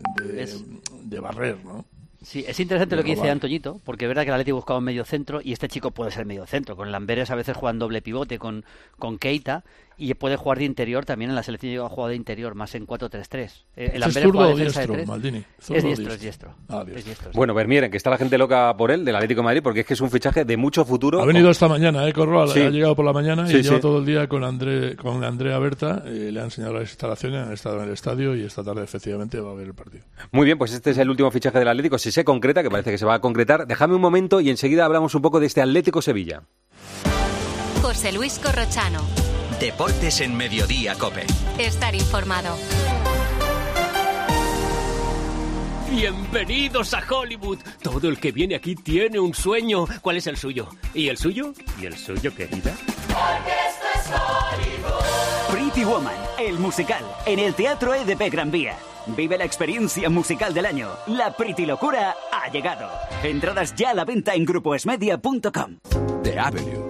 de, barrer, ¿no? Sí, es interesante lo que dice. Antoñito, porque es verdad que el Atlético buscaba un medio centro y este chico puede ser medio centro. Con Lamberes a veces juegan doble pivote con, con Keita y puede jugar de interior también en la selección llega a jugar de interior, más en 4-3-3. Eh, El ¿Es zurdo de diestro, tres. Maldini? ¿Zurdo Es diestro, es diestro? diestro. Ah, diestro. Es diestro, sí. Bueno, Vermieren, que está la gente loca por él, del Atlético de Madrid, porque es que es un fichaje de mucho futuro. Ha venido esta mañana, ¿eh, Corro? Ha, Sí. ha llegado por la mañana y Sí, lleva sí. todo el día con, André, con Andrea Berta. eh, le han enseñado las instalaciones, han estado en el estadio y esta tarde efectivamente va a ver el partido. Muy bien, pues este es el último fichaje del Atlético. Si se concreta, que parece que se va a concretar, déjame un momento y enseguida hablamos un poco de este Atlético Sevilla. José Luis Corrochano. Deportes en Mediodía, Cope. Estar informado. Bienvenidos a Hollywood. Todo el que viene aquí tiene un sueño. ¿Cuál es el suyo? ¿Y el suyo? ¿Y el suyo, querida? Pretty Woman, el musical, en el Teatro EDP Gran Vía. Vive la experiencia musical del año. La Pretty Locura ha llegado. Entradas ya a la venta en grupoesmedia.com. The Avenue.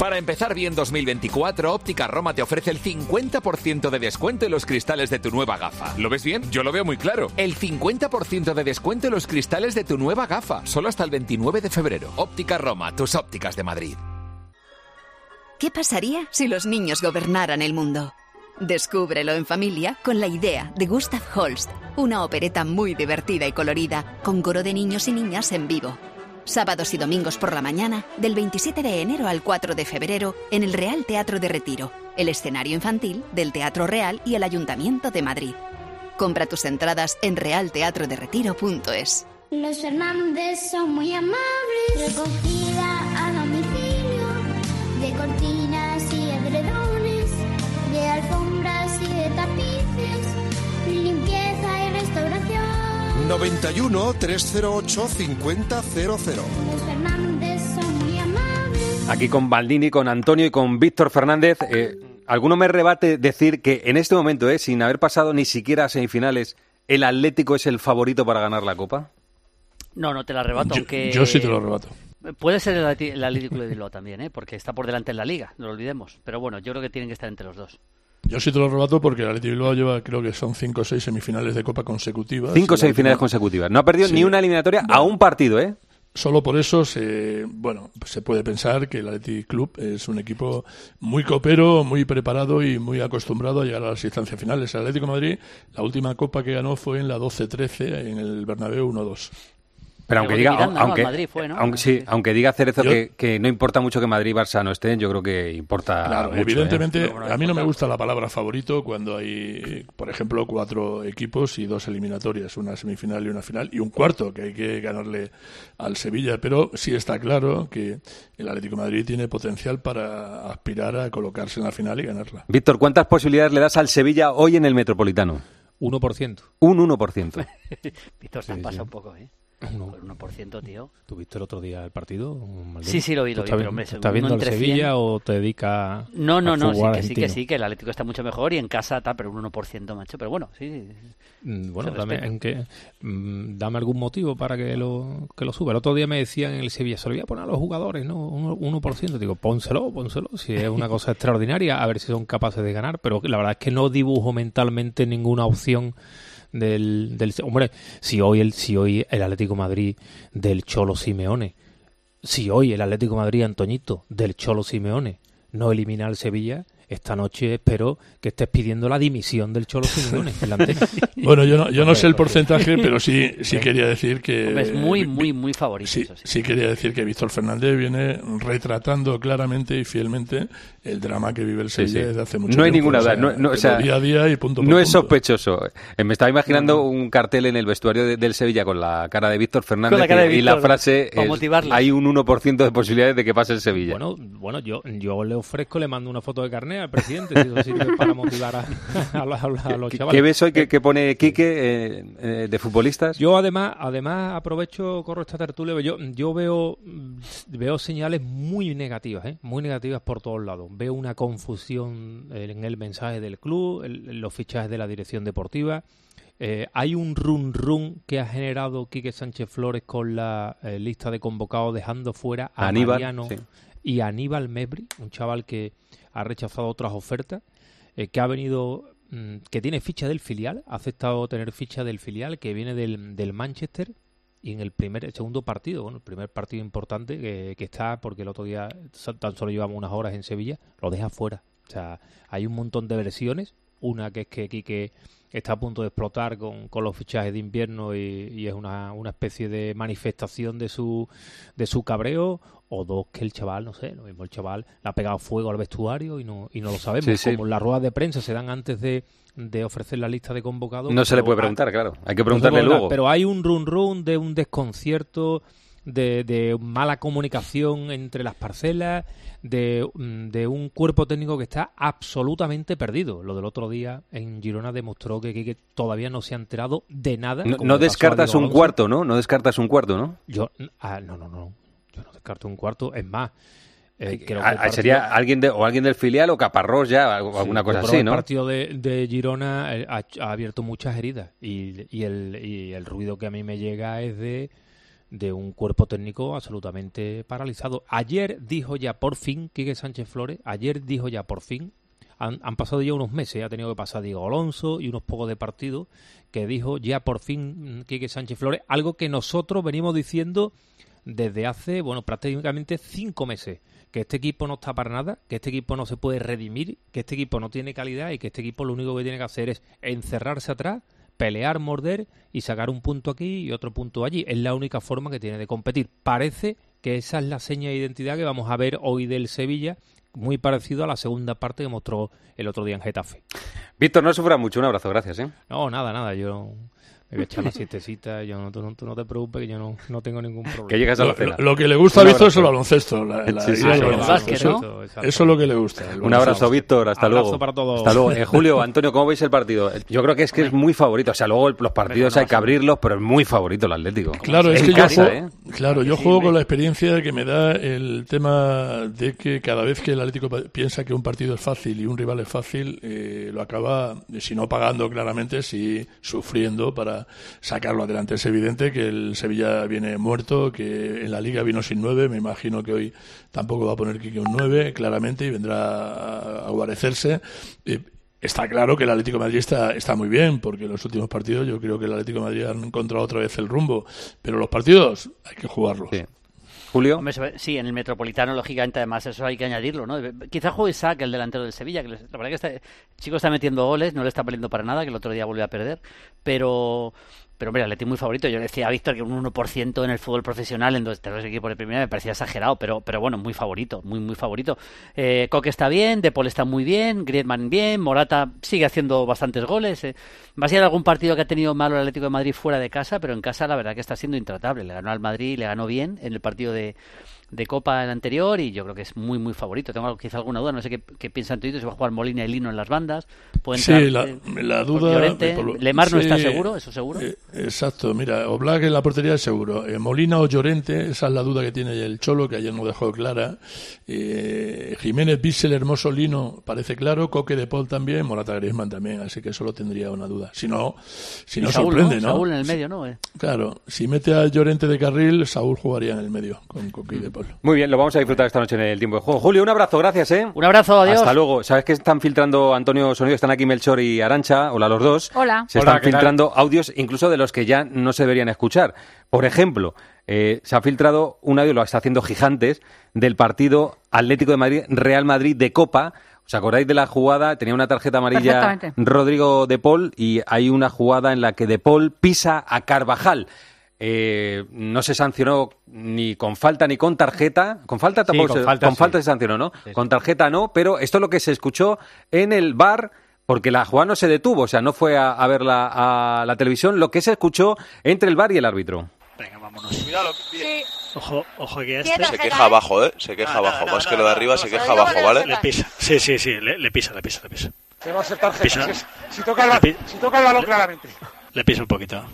Para empezar bien 2024, Óptica Roma te ofrece el 50% de descuento en los cristales de tu nueva gafa. ¿Lo ves bien? Yo lo veo muy claro. El 50% de descuento en los cristales de tu nueva gafa, solo hasta el 29 de febrero. Óptica Roma, tus ópticas de Madrid. ¿Qué pasaría si los niños gobernaran el mundo? Descúbrelo en familia con la idea de Gustav Holst, una opereta muy divertida y colorida, con coro de niños y niñas en vivo. Sábados y domingos por la mañana, del 27 de enero al 4 de febrero, en el Real Teatro de Retiro, el escenario infantil del Teatro Real y el Ayuntamiento de Madrid. Compra tus entradas en realteatroderetiro.es. Los Fernández son muy amables. 91 308 5000. Los Fernández son muy amables. Aquí con Baldini, con Antonio y con Víctor Fernández. Eh, ¿Alguno me rebate decir que en este momento, eh, sin haber pasado ni siquiera a semifinales, el Atlético es el favorito para ganar la Copa? No, no te la arrebato, Yo- aunque... yo sí te lo arrebato. Puede ser el Atlético de Bilbao también, ¿eh? porque está por delante en la Liga, no lo olvidemos. Pero bueno, yo creo que tienen que estar entre los dos. Yo sí te lo arrebato porque el Athletic Bilbao lleva, creo que son cinco o seis semifinales de Copa consecutivas. Cinco Y la semifinales última- consecutivas. No ha perdido Sí. ni una eliminatoria a un partido, ¿eh? Solo por eso se, bueno, se puede pensar que el Athletic Club es un equipo muy copero, muy preparado y muy acostumbrado a llegar a las instancias finales. El Atlético de Madrid, la última copa que ganó fue en la 12-13 en el Bernabéu 1-2. Pero aunque diga, aunque, Madrid fue, ¿no? aunque, sí, aunque diga Cerezo Yo- que, que no importa mucho que Madrid y Barça no estén, yo creo que importa Claro, mucho, evidentemente, ¿eh? a mí no me gusta la palabra favorito cuando hay, por ejemplo, cuatro equipos y dos eliminatorias, una semifinal y una final, y un cuarto que hay que ganarle al Sevilla. Pero sí está claro que el Atlético de Madrid tiene potencial para aspirar a colocarse en la final y ganarla. Víctor, ¿cuántas posibilidades le das al Sevilla hoy en el Metropolitano? 1%. Un 1%. Víctor, se han Sí, pasado sí. un poco, ¿eh? Uno. Por 1%, tío. ¿Tuviste el otro día el partido? Sí, sí, lo vi, ¿Tú lo vi, estás pero, hombre, ¿Estás viendo el Sevilla 100? o te dedicas No, no, no, sí que, sí que sí, que el Atlético está mucho mejor y en casa está, pero un 1%, macho. Pero bueno, sí. Mm, Bueno, en que, mm, dame algún motivo para que lo, que lo suba. El otro día me decían en el Sevilla, se lo voy a poner a los jugadores, ¿no? Un 1%. Digo, pónselo, pónselo. Si es una cosa extraordinaria, a ver si son capaces de ganar. Pero la verdad es que no dibujo mentalmente ninguna opción del, del hombre si hoy el si hoy el Atlético Madrid del Cholo Simeone si hoy el Atlético Madrid Antoñito del Cholo Simeone no elimina al Sevilla esta noche espero que estés pidiendo la dimisión del Cholo Simeone en la antena. Bueno, yo no, yo no sé el porcentaje, pero sí, sí quería decir que... Es muy, muy, muy favorito. Sí, eso sí. sí quería decir que Víctor Fernández viene retratando claramente y fielmente el drama que vive el Sevilla sí. desde hace mucho No hay tiempo. ninguna O sea, duda. No, no, o pero sea, día a día y punto por no es sospechoso. Eh, Me estaba imaginando un cartel en el vestuario de- del Sevilla con la cara de Víctor Fernández de y, y la frase es, hay un 1% de posibilidades de que pase el Sevilla. Bueno, bueno, yo, yo le ofrezco, le mando una foto de al presidente, si eso sirve para motivar a, a los- a los- a los ¿Qué, chavales. qué ves hoy que, que pone Quique eh, eh, de futbolistas? Yo además, además aprovecho, corro esta tertulia, yo, yo veo, mm, veo señales muy negativas, ¿eh? muy negativas por todos lados. Veo una confusión eh, en el mensaje del club, en los fichajes de la dirección deportiva. Eh, hay un run run que ha generado Quique Sánchez Flores con la eh, lista de convocados dejando fuera a Aníbal, Mariano sí. y a Aníbal Mebri, un chaval que ha rechazado otras ofertas, eh, que ha venido, mm, que tiene ficha del filial, ha aceptado tener ficha del filial, que viene del, del Manchester y en el primer, el segundo partido, bueno, el primer partido importante que, que está, porque el otro día tan solo llevamos unas horas en Sevilla, lo deja fuera. O sea, hay un montón de versiones. Una que es que Quique está a punto de explotar con, con los fichajes de invierno y, y es una, una especie de manifestación de su, de su cabreo. O dos, que el chaval, no sé, lo mismo el chaval le ha pegado fuego al vestuario y no, y no lo sabemos. Sí, sí. Como las ruedas de prensa se dan antes de, de ofrecer la lista de convocados. No se le puede hay- preguntar, claro. Hay que preguntarle luego. Pero hay un run run de un desconcierto, de, de mala comunicación entre las parcelas, de, mm, de un cuerpo técnico que está absolutamente perdido. Lo del otro día en Girona demostró que, Quique todavía no se ha enterado de nada. No, descartas un cuarto, ¿no? No descartas un cuarto, ¿no? Yo, ah, no, no, no. Yo no descarto un cuarto. Es más, eh, creo que Ah, partido- Sería alguien de, o alguien del filial o Caparrós ya, Sí, alguna cosa así, que ¿no? El partido de, de Girona eh, ha, ha abierto muchas heridas y, y el, y el ruido que a mí me llega es de, de un cuerpo técnico absolutamente paralizado. Ayer dijo ya por fin, Quique Sánchez Flores, ayer dijo ya por fin, han, han pasado ya unos meses, ha tenido que pasar Diego Alonso y unos pocos de partido, que dijo ya por fin Quique Sánchez Flores, algo que nosotros venimos diciendo desde hace, bueno, prácticamente cinco meses, que este equipo no está para nada, que este equipo no se puede redimir, que este equipo no tiene calidad y que este equipo lo único que tiene que hacer es encerrarse atrás, pelear, morder y sacar un punto aquí y otro punto allí. Es la única forma que tiene de competir. Parece que esa es la seña de identidad que vamos a ver hoy del Sevilla, muy parecido a la segunda parte que mostró el otro día en Getafe. Víctor, no sufra mucho. Un abrazo, gracias. ¿eh? No, nada, nada, yo me voy a echar la siestecita, yo no, tú, no, tú no te preocupes que yo no, no tengo ningún problema. Que llegas a la Lo, cena. lo que le gusta a Víctor es el baloncesto. la- la- Sí, sí, baloncesto. básquet, Eso- ¿no? Eso es lo que le gusta. el Un abrazo. Víctor. Hasta Abrazo luego. para todos. Hasta luego. Eh, Julio, Antonio, ¿cómo veis el partido? Yo creo que es que es muy favorito. O sea, luego los partidos hay que abrirlos, pero es muy favorito el Atlético. Claro, es que yo casa, juego, ¿eh? claro, yo juego con la experiencia que me da el tema de que cada vez que el Atlético piensa que un partido es fácil y un rival es fácil, eh, lo acaba, si no pagando claramente, sí sufriendo para sacarlo adelante. Es evidente que el Sevilla viene muerto, que en la Liga vino sin nueve, me imagino que hoy tampoco va a poner Quique un nueve, claramente, y vendrá a, guarecerse. Eh, Está claro que el Atlético de Madrid está, muy bien, porque en los últimos partidos yo creo que el Atlético Madrid ha encontrado otra vez el rumbo, pero los partidos hay que jugarlos. Julio. Sí, en el Metropolitano, lógicamente, además, eso hay que añadirlo, ¿no? Quizá juegue Isaac, el delantero del Sevilla, que la verdad que este chico está metiendo goles, no le está valiendo para nada, que el otro día volvió a perder, pero... Pero hombre, el Atleti muy favorito. Yo le decía a Víctor que un 1% en el fútbol profesional en dos, tres equipos de primera me parecía exagerado, pero, pero bueno, muy favorito, muy, muy favorito. Eh, Coque está bien, De Paul está muy bien, Griezmann bien, Morata sigue haciendo bastantes goles. eh. Va a ser algún partido que ha tenido malo el Atlético de Madrid fuera de casa, pero en casa la verdad que está siendo intratable. Le ganó al Madrid, le ganó bien en el partido de, de Copa el anterior y yo creo que es muy, muy favorito. Tengo quizá alguna duda, no sé qué, qué piensan todos, si va a jugar Molina y Lino en las bandas. Puede Sí, entrar, la, eh, la duda... Lo- Lemar no está seguro, eso seguro. eh, exacto, mira, Oblak en la portería es seguro. Eh, Molina o Llorente, esa es la duda que tiene el Cholo, que ayer no dejó clara. Eh, Jiménez, Bissell, Hermoso, Lino, parece claro. Coque de Paul también, Morata Griezmann también, así que solo tendría una duda. Si no, si no Saúl, sorprende, ¿no? Saúl en el medio, ¿no? Eh. Claro, si mete a Llorente de carril, Saúl jugaría en el medio con Coque de Paul. Muy bien, lo vamos a disfrutar esta noche en el tiempo de juego. Julio, un abrazo, gracias, ¿eh? Un abrazo, adiós. Hasta luego. ¿Sabes que están filtrando Antonio Sonido? Están aquí Melchor y Arancha. Hola, los dos. Hola. Se Hola, están ¿qué tal? filtrando audios incluso de los que ya no se deberían escuchar. Por ejemplo, eh, se ha filtrado un audio, lo está haciendo Gigantes, del partido Atlético de Madrid, Real Madrid de Copa. ¿Os acordáis de la jugada? Tenía una tarjeta amarilla. Rodrigo De Paul y hay una jugada en la que De Paul pisa a Carvajal. Eh, no se sancionó ni con falta ni con tarjeta. Con falta tampoco con se, falta con sí. falta se sancionó, ¿no? Sí, sí. Con tarjeta no, pero esto es lo que se escuchó en el bar porque la jugada no se detuvo, o sea, no fue a, a ver la, a la televisión, lo que se escuchó entre el bar y el árbitro. Ojo, ojo que este... Se queja abajo, ¿eh? Se queja abajo. Más que lo de arriba, se queja abajo, ¿vale? Le pisa. Sí, sí, sí, le, le pisa, le pisa, le pisa. Que va a ser tarjeta. Pisa. Si, si toca el balón claramente. Le pisa un poquito.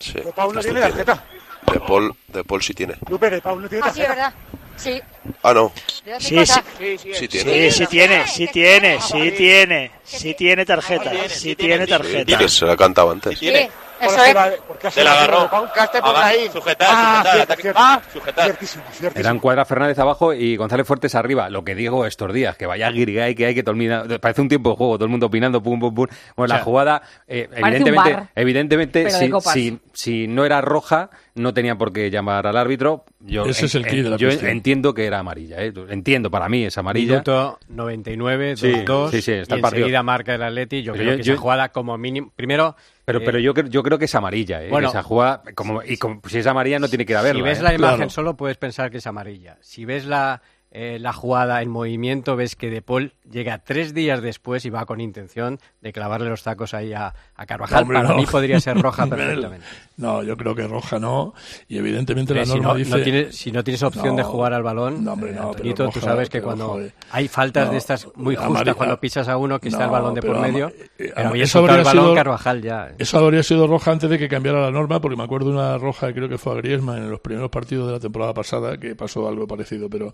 Sí. De Paul no tiene tarjeta. De Paul, de Paul sí tiene. Lupe, de Paul no tiene Ah, sí, tarjeta. ¿verdad? Sí. Ah, no. Sí, sí. Sí tiene. Sí, sí tiene, sí tiene, sí tiene, sí tiene tarjeta, sí tiene tarjeta. Que se la cantaba antes. Sí, eso es. Se la agarró. Sujetar, Ah, sujetar, cierto, ataque. cierto. Ah, sujetar. Ciertísimo, ciertísimo. Eran Cuadra Fernández abajo y González Fuertes arriba. Lo que digo estos días, que vaya guirigay que hay que mundo- Parece un tiempo de juego, todo el mundo opinando, pum, pum, pum. Bueno, O sea, la jugada, eh, evidentemente, bar, evidentemente si, si, si no era roja, no tenía por qué llamar al árbitro. Yo, Ese es el key de la yo cuestión. entiendo que era amarilla. ¿eh? Entiendo, para mí es amarilla. Minuto 99, 2-2. Sí, sí, sí, está y el partido. enseguida marca el Atleti. Yo Pero creo yo- que yo- esa jugada como mínimo... Primero... Pero, eh, pero yo, creo- yo creo que es amarilla. ¿eh? Bueno, esa jugada, como, y como- si es amarilla, no tiene que ir a verla. Si ves ¿eh? la imagen Claro. solo puedes pensar que es amarilla. Si ves la, eh, la jugada en movimiento, ves que De Paul llega tres días después y va con intención de clavarle los tacos ahí a, a Carvajal. Hombre, Para no. mí podría ser roja perfectamente. No, yo creo que roja no. Y evidentemente la Pero si, norma no, dice. no tienes, si no tienes opción de No, jugar al balón, no, hombre, no, eh, Antonito, tú roja, sabes que cuando joder. hay faltas de estas muy justas, amarilla- cuando pisas a uno que está el balón de por ama- medio, eh, pero había eso soltado el habría balón sido- Carvajal ya. eh. Eso habría sido roja antes de que cambiara la norma, porque me acuerdo de una roja, creo que fue a Griezmann en los primeros partidos de la temporada pasada, que pasó algo parecido, pero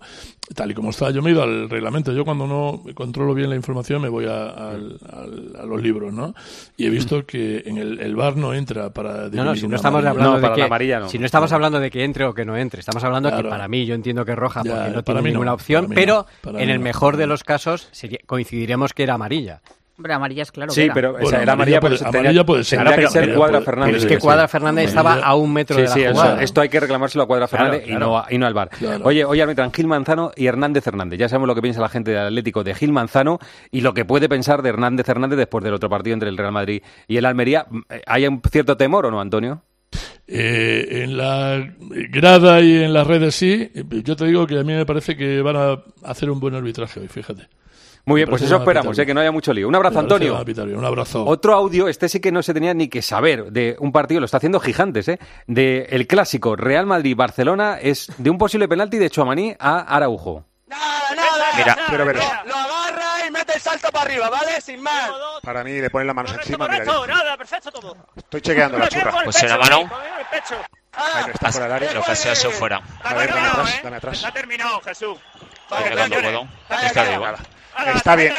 tal y como está, yo me he ido al reglamento. Yo cuando no controlo bien la información me voy a, al- al- a los libros, ¿no? Y he visto que en el, el VAR no entra para No, no, si no estamos amarilla. hablando No, de para que, la amarilla no. si no estamos hablando de que entre o que no entre, estamos hablando Claro. que para mí yo entiendo que es roja Ya, porque no tiene ninguna opción, pero en el no. mejor de los casos sería- coincidiremos que era amarilla. Hombre, amarilla es claro. que Sí, era. pero o Bueno, sea, era amarilla pero puede- tenía- amarilla puede ser. tendría que ser pero- Cuadra pero- Fernández. Pero es que. Cuadra Fernández estaba a un metro Sí, de la sí, eso- esto hay que reclamárselo a Cuadra Claro, Fernández y, claro. no, a- y no al bar. Claro. Oye, hoy arbitran Gil Manzano y Hernández Hernández. Ya sabemos lo que piensa la gente del Atlético de Gil Manzano y lo que puede pensar de Hernández Hernández después del otro partido entre el Real Madrid y el Almería. ¿Hay un cierto temor o no, Antonio? Eh, en la grada y en las redes sí. Yo te digo que a mí me parece que van a hacer un buen arbitraje hoy, fíjate. Muy bien, pues eso esperamos, eh, que no haya mucho lío. Un abrazo, Antonio. Un abrazo. Otro audio, este sí que no se tenía ni que saber, de un partido, lo está haciendo Gigantes, ¿eh? De el clásico Real Madrid-Barcelona, es de un posible penalti de Chuamaní a Araujo. Mira, quiero ver. Lo agarra y mete el salto para arriba, ¿vale? Sin más. Para mí le ponen las manos encima. Mira, Correcto, nada, perfecto todo. estoy chequeando la churra. Pues en la mano. Ahí no está fuera del área. Lo que sea eso fuera. A ver, dame atrás, dame atrás. Está terminado, Jesús. Vale, no puedo. Está bien. Está bien,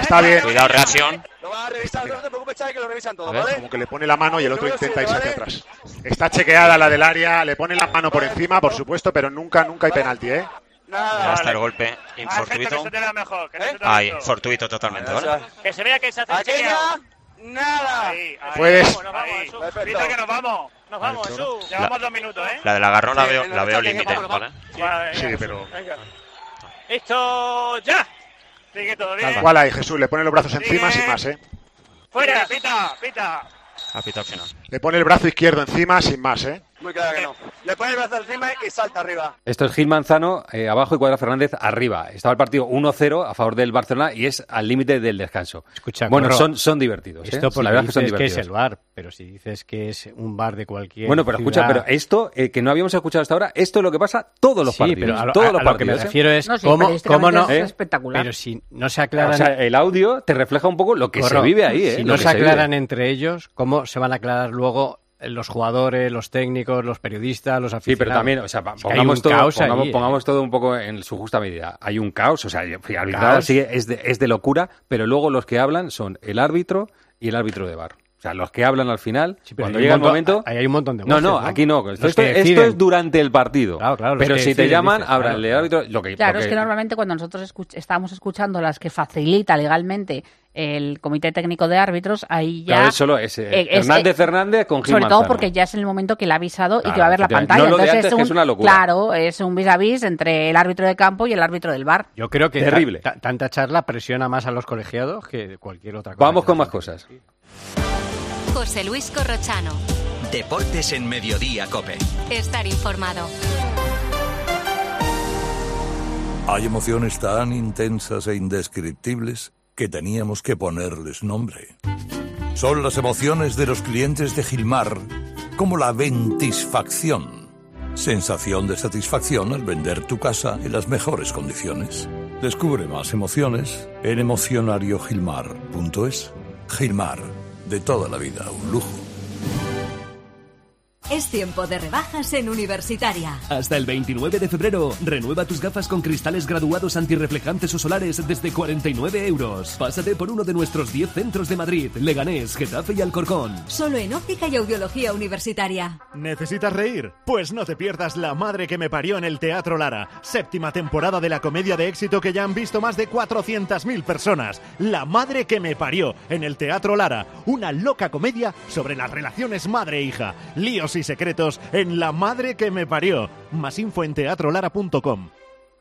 está bien. Cuidado, reacción. Lo vas a revisar, no te preocupes, Xavi, que lo revisan todo, ¿vale? Como que le pone la mano y el otro intenta irse hacia atrás. Está chequeada la del área, le pone la mano por encima, por supuesto, pero nunca, nunca hay penalti, ¿eh? Nada. Hasta el golpe infortuito. Te Ahí, fortuito totalmente, ¿vale? Que se vea que se hace Aquella, nada. Ahí, ahí. Puedes- Vamos, nos que nos vamos. Nos vamos, Jesús. Llevamos dos minutos, ¿eh? La del agarrón la Sí, veo, la veo límite, ¿vale? Sí, pero- venga. Esto ya. Sigue todo bien. ¿Cuál hay, Jesús? Le pone los brazos encima sin más, ¿eh? Fuera, pita, pita. A pita al final. Le pone el brazo izquierdo encima sin más, ¿eh? Muy claro que no. Le pone el brazo encima y salta arriba. Esto es Gil Manzano eh, abajo y Cuadra Fernández arriba. Estaba el partido 1-0 a favor del Barcelona y es al límite del descanso. Escucha, bueno, Corro, son, son divertidos. ¿eh? Esto Sí, porque la verdad que son dices que es divertidos. el bar, pero si dices que es un bar de cualquier Bueno, pero escucha, pero esto eh, que no habíamos escuchado hasta ahora, esto es lo que pasa todos los Sí, partidos. pero a lo, todos a- los a lo que me partidos, ¿eh? refiero es No, sí, cómo, cómo no... es espectacular. Pero si no se aclaran... O sea, el audio te refleja un poco lo que Corro, se vive ahí, ¿eh? Si no se aclaran entre ellos, ¿cómo se van a aclarar luego los jugadores, los técnicos, los periodistas, los Sí, aficionados? pero también, o sea, pongamos, todo, caos pongamos, allí, ¿eh? pongamos todo un poco en su justa medida. Hay un caos, o sea, Caos. así es de, es de locura, pero luego los que hablan son el árbitro y el árbitro de bar. O sea, los que hablan al final, cuando llega el montón- momento... ahí hay un montón de No, no, voces, ¿no? aquí no. Esto, esto- es durante el partido. Claro, claro, pero si te llaman, dices, claro, el árbitro... Lo que, Claro, lo es que normalmente cuando nosotros escuch- estábamos escuchando las que facilita legalmente el Comité Técnico de Árbitros, ahí ya... Claro, es solo ese. eh, es- Hernández Hernández con Gil Sobre todo porque ya es el momento que le ha avisado y que va a ver la pantalla. No lo de Entonces antes, que es una locura. Claro, es un vis a vis entre el árbitro de campo y el árbitro del bar. Yo creo que Terrible. ta- tanta charla presiona más a los colegiados que cualquier otra cosa. Vamos con más cosas. José Luis Corrochano. Deportes en Mediodía, Cope. Estar informado. Hay emociones tan intensas e indescriptibles que teníamos que ponerles nombre. Son las emociones de los clientes de Gilmar, como la ventisfacción. Sensación de satisfacción al vender tu casa en las mejores condiciones. Descubre más emociones en emocionariogilmar.es. Gilmar, de toda la vida, un lujo. Es tiempo de rebajas en Universitaria. Hasta el 29 de febrero, renueva tus gafas con cristales graduados antirreflejantes o solares desde 49 euros. Pásate por uno de nuestros 10 centros de Madrid, Leganés, Getafe y Alcorcón. Solo en óptica y audiología universitaria. ¿Necesitas reír? Pues no te pierdas La Madre que me parió en el Teatro Lara, séptima temporada de la comedia de éxito que ya han visto más de 400.000 personas. La Madre que me parió en el Teatro Lara, una loca comedia sobre las relaciones madre-hija, líos y secretos en La Madre que me parió. Más info en teatrolara.com.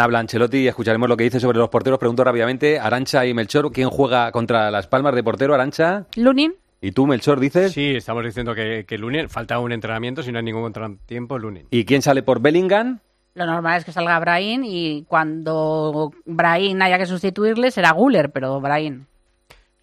habla Ancelotti y escucharemos lo que dice sobre los porteros. Pregunto rápidamente, Arancha y Melchor, ¿quién juega contra Las Palmas de portero, Arancha? Lunin. ¿Y tú, Melchor, dices? Sí, estamos diciendo que, que Lunin, falta un entrenamiento, si no hay ningún contratiempo, Lunin. ¿Y quién sale por Bellingham? Lo normal es que salga Brahim y cuando Brahim haya que sustituirle será Guller, pero Brahim.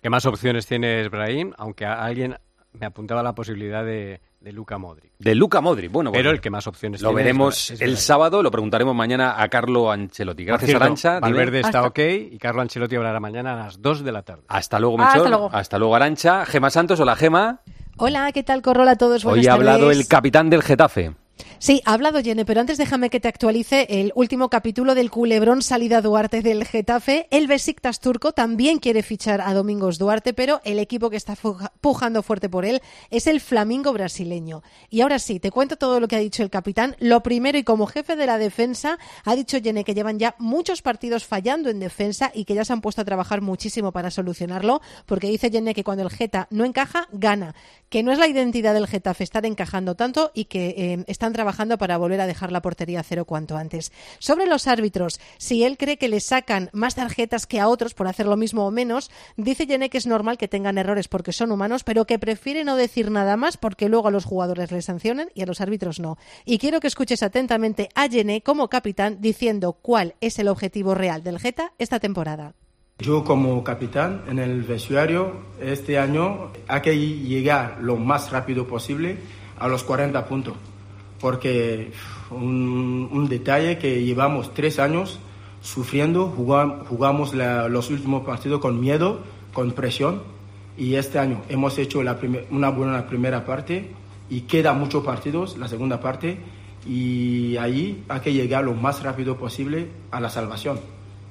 ¿Qué más opciones tiene Brahim? Aunque a- alguien me apuntaba la posibilidad de, de Luca Modric. De Luca Modric. Bueno, Pero bueno, el que más opciones Lo tiene veremos es el sábado, lo preguntaremos mañana a Carlo Ancelotti. Gracias, cierto, Arancha. dime. Valverde está ok y Carlo Ancelotti hablará mañana a las 2 de la tarde. Hasta luego, Ah, hasta luego. Hasta luego, Arancha. Gema Santos, hola, Gema. Hola, ¿qué tal, Corrola a todos? Buenas Hoy ha hablado tardes. el capitán del Getafe. Sí, ha hablado Yene, pero antes déjame que te actualice el último capítulo del culebrón salida Duarte del Getafe. El Besiktas turco también quiere fichar a Domingos Duarte, pero el equipo que está pujando fuerte por él es el Flamingo brasileño. Y ahora sí, te cuento todo lo que ha dicho el capitán. Lo primero, y como jefe de la defensa, ha dicho Yene que llevan ya muchos partidos fallando en defensa y que ya se han puesto a trabajar muchísimo para solucionarlo, porque dice Yene que cuando el Geta no encaja, gana. Que no es la identidad del Getafe estar encajando tanto y que eh, están trabajando para volver a dejar la portería cero cuanto antes. Sobre los árbitros, si él cree que le sacan más tarjetas que a otros por hacer lo mismo o menos, dice Yene que es normal que tengan errores porque son humanos, pero que prefiere no decir nada más porque luego a los jugadores les sancionan y a los árbitros no. Y quiero que escuches atentamente a Yene como capitán diciendo cuál es el objetivo real del Geta esta temporada. Yo como capitán en el vestuario este año hay que llegar lo más rápido posible a los 40 puntos, porque un, un detalle que llevamos tres años sufriendo, jugam- jugamos la- los últimos partidos con miedo, con presión, y este año hemos hecho la primer- una buena primera parte y queda muchos partidos, la segunda parte, y ahí hay que llegar lo más rápido posible a la salvación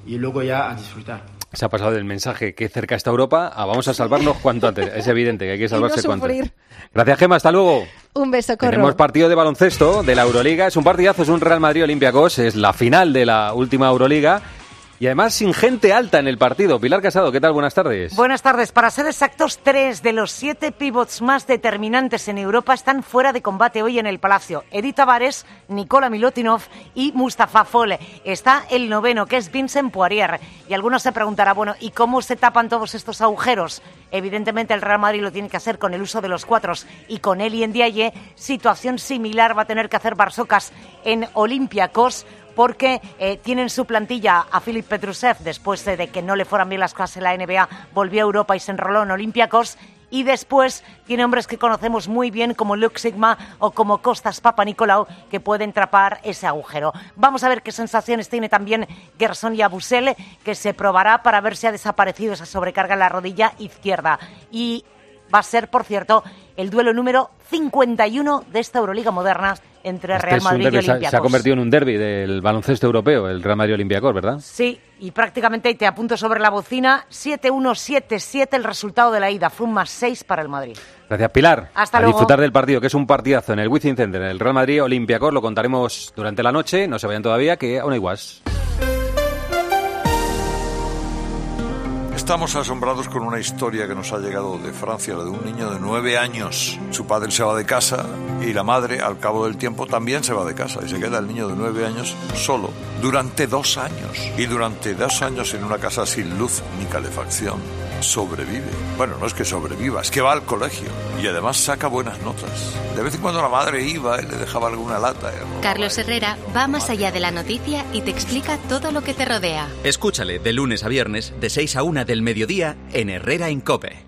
y luego ya a disfrutar. Se ha pasado del mensaje que cerca está Europa a vamos a salvarnos cuanto antes. Es evidente que hay que salvarse cuanto sufrir. antes. Gracias, Gema. Hasta luego. Un beso, Corro. Tenemos partido de baloncesto de la Euroliga. Es un partidazo, es un Real Madrid Olympiacos. Es la final de la última Euroliga. Y además sin gente alta en el partido. Pilar Casado, ¿qué tal? Buenas tardes. Buenas tardes. Para ser exactos, tres de los siete pivots más determinantes en Europa están fuera de combate hoy en el Palacio. Edith Tavares, Nikola Milutinov y Mustafa Fole. Está el noveno, que es Vincent Poirier. Y algunos se preguntará, bueno, ¿y cómo se tapan todos estos agujeros? Evidentemente el Real Madrid lo tiene que hacer con el uso de los cuatros y con él y en Diaye. Situación similar va a tener que hacer Barsocas en Olympiacos porque eh, tienen su plantilla a Filip Petrusev después de, que no le fueran bien las cosas en la NBA, volvió a Europa y se enroló en Olympiacos. Y después tiene hombres que conocemos muy bien como Luke Sigma o como Costas Papa Nicolau que pueden trapar ese agujero. Vamos a ver qué sensaciones tiene también Gerson Yabusele que se probará para ver si ha desaparecido esa sobrecarga en la rodilla izquierda. Y va a ser, por cierto, el duelo número 51 de esta Euroliga moderna entre Este Real Madrid y se, ha- convertido en un derby del baloncesto europeo, el Real Madrid Olympiacos, ¿verdad? Sí, y prácticamente te apunto sobre la bocina, 7-1-7-7 el resultado de la ida, fue un más 6 para el Madrid. Gracias, Pilar. Hasta a luego. disfrutar del partido, que es un partidazo en el Wizzing Center, en el Real Madrid Olympiacos. Lo contaremos durante la noche. No se vayan todavía, que aún hay guas. Estamos asombrados con una historia que nos ha llegado de Francia, la de un niño de nueve años. Su padre se va de casa y la madre, al cabo del tiempo, también se va de casa y se queda el niño de nueve años solo durante dos años. Y durante dos años en una casa sin luz ni calefacción sobrevive. Bueno, no es que sobreviva, es que va al colegio y además saca buenas notas. De vez en cuando la madre iba y le dejaba alguna lata. ¿eh? Carlos Herrera va más allá de la noticia y te explica todo lo que te rodea. Escúchale de lunes a viernes, de 6 a 1 del mediodía, en Herrera en Cope.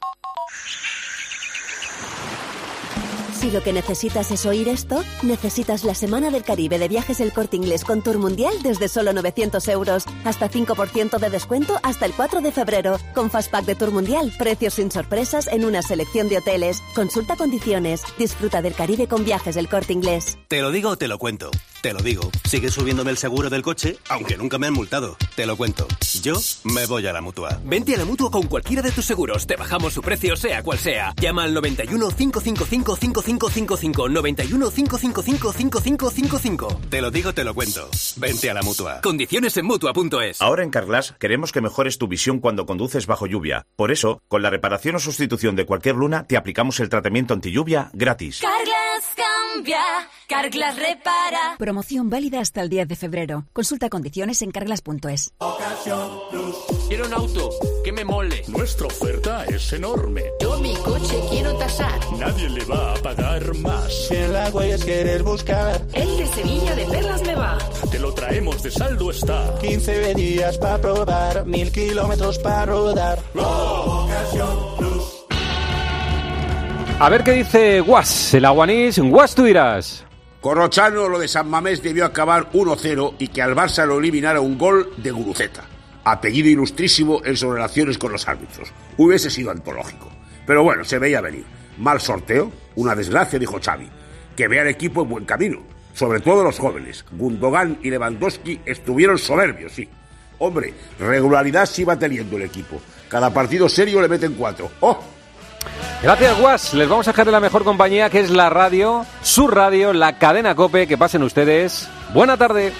Si lo que necesitas es oír esto, necesitas la Semana del Caribe de Viajes El Corte Inglés con Tour Mundial desde solo 900 euros. Hasta 5% de descuento hasta el 4 de febrero. Con Fastpack de Tour Mundial, precios sin sorpresas en una selección de hoteles. Consulta condiciones. Disfruta del Caribe con Viajes El Corte Inglés. Te lo digo o te lo cuento. Te lo digo. Sigue subiéndome el seguro del coche, aunque nunca me han multado. Te lo cuento. Yo me voy a la mutua. Vente a la mutua con cualquiera de tus seguros. Te bajamos su precio, sea cual sea. Llama al 91 555 5555. 91 555 5555. Te lo digo, te lo cuento. Vente a la mutua. Condiciones en mutua.es. Ahora en Carglass queremos que mejores tu visión cuando conduces bajo lluvia. Por eso, con la reparación o sustitución de cualquier luna, te aplicamos el tratamiento anti lluvia gratis. Carglass. cambia, Carglass repara. Promoción válida hasta el 10 de febrero. Consulta condiciones en carglass.es. Quiero un auto que me mole. Nuestra oferta es enorme. Yo mi coche quiero tasar. Nadie le va a pagar más. Si en las huellas quieres buscar, El de Sevilla de Perlas me va. Te lo traemos de saldo está. 15 días para probar, mil kilómetros para rodar. A ver qué dice Guas, el aguanís. Guas, tú irás. Corrochano, lo de San Mamés debió acabar 1-0 y que al Barça lo eliminara un gol de Guruceta. Apellido ilustrísimo en sus relaciones con los árbitros. Hubiese sido antológico. Pero bueno, se veía venir. Mal sorteo, una desgracia, dijo Xavi. Que vea el equipo en buen camino. Sobre todo los jóvenes. Gundogan y Lewandowski estuvieron soberbios, sí. Hombre, regularidad sí va teniendo el equipo. Cada partido serio le meten cuatro. ¡Oh! Gracias, Guas. Les vamos a dejar de la mejor compañía que es la radio, su radio, la cadena Cope. Que pasen ustedes. Buena tarde.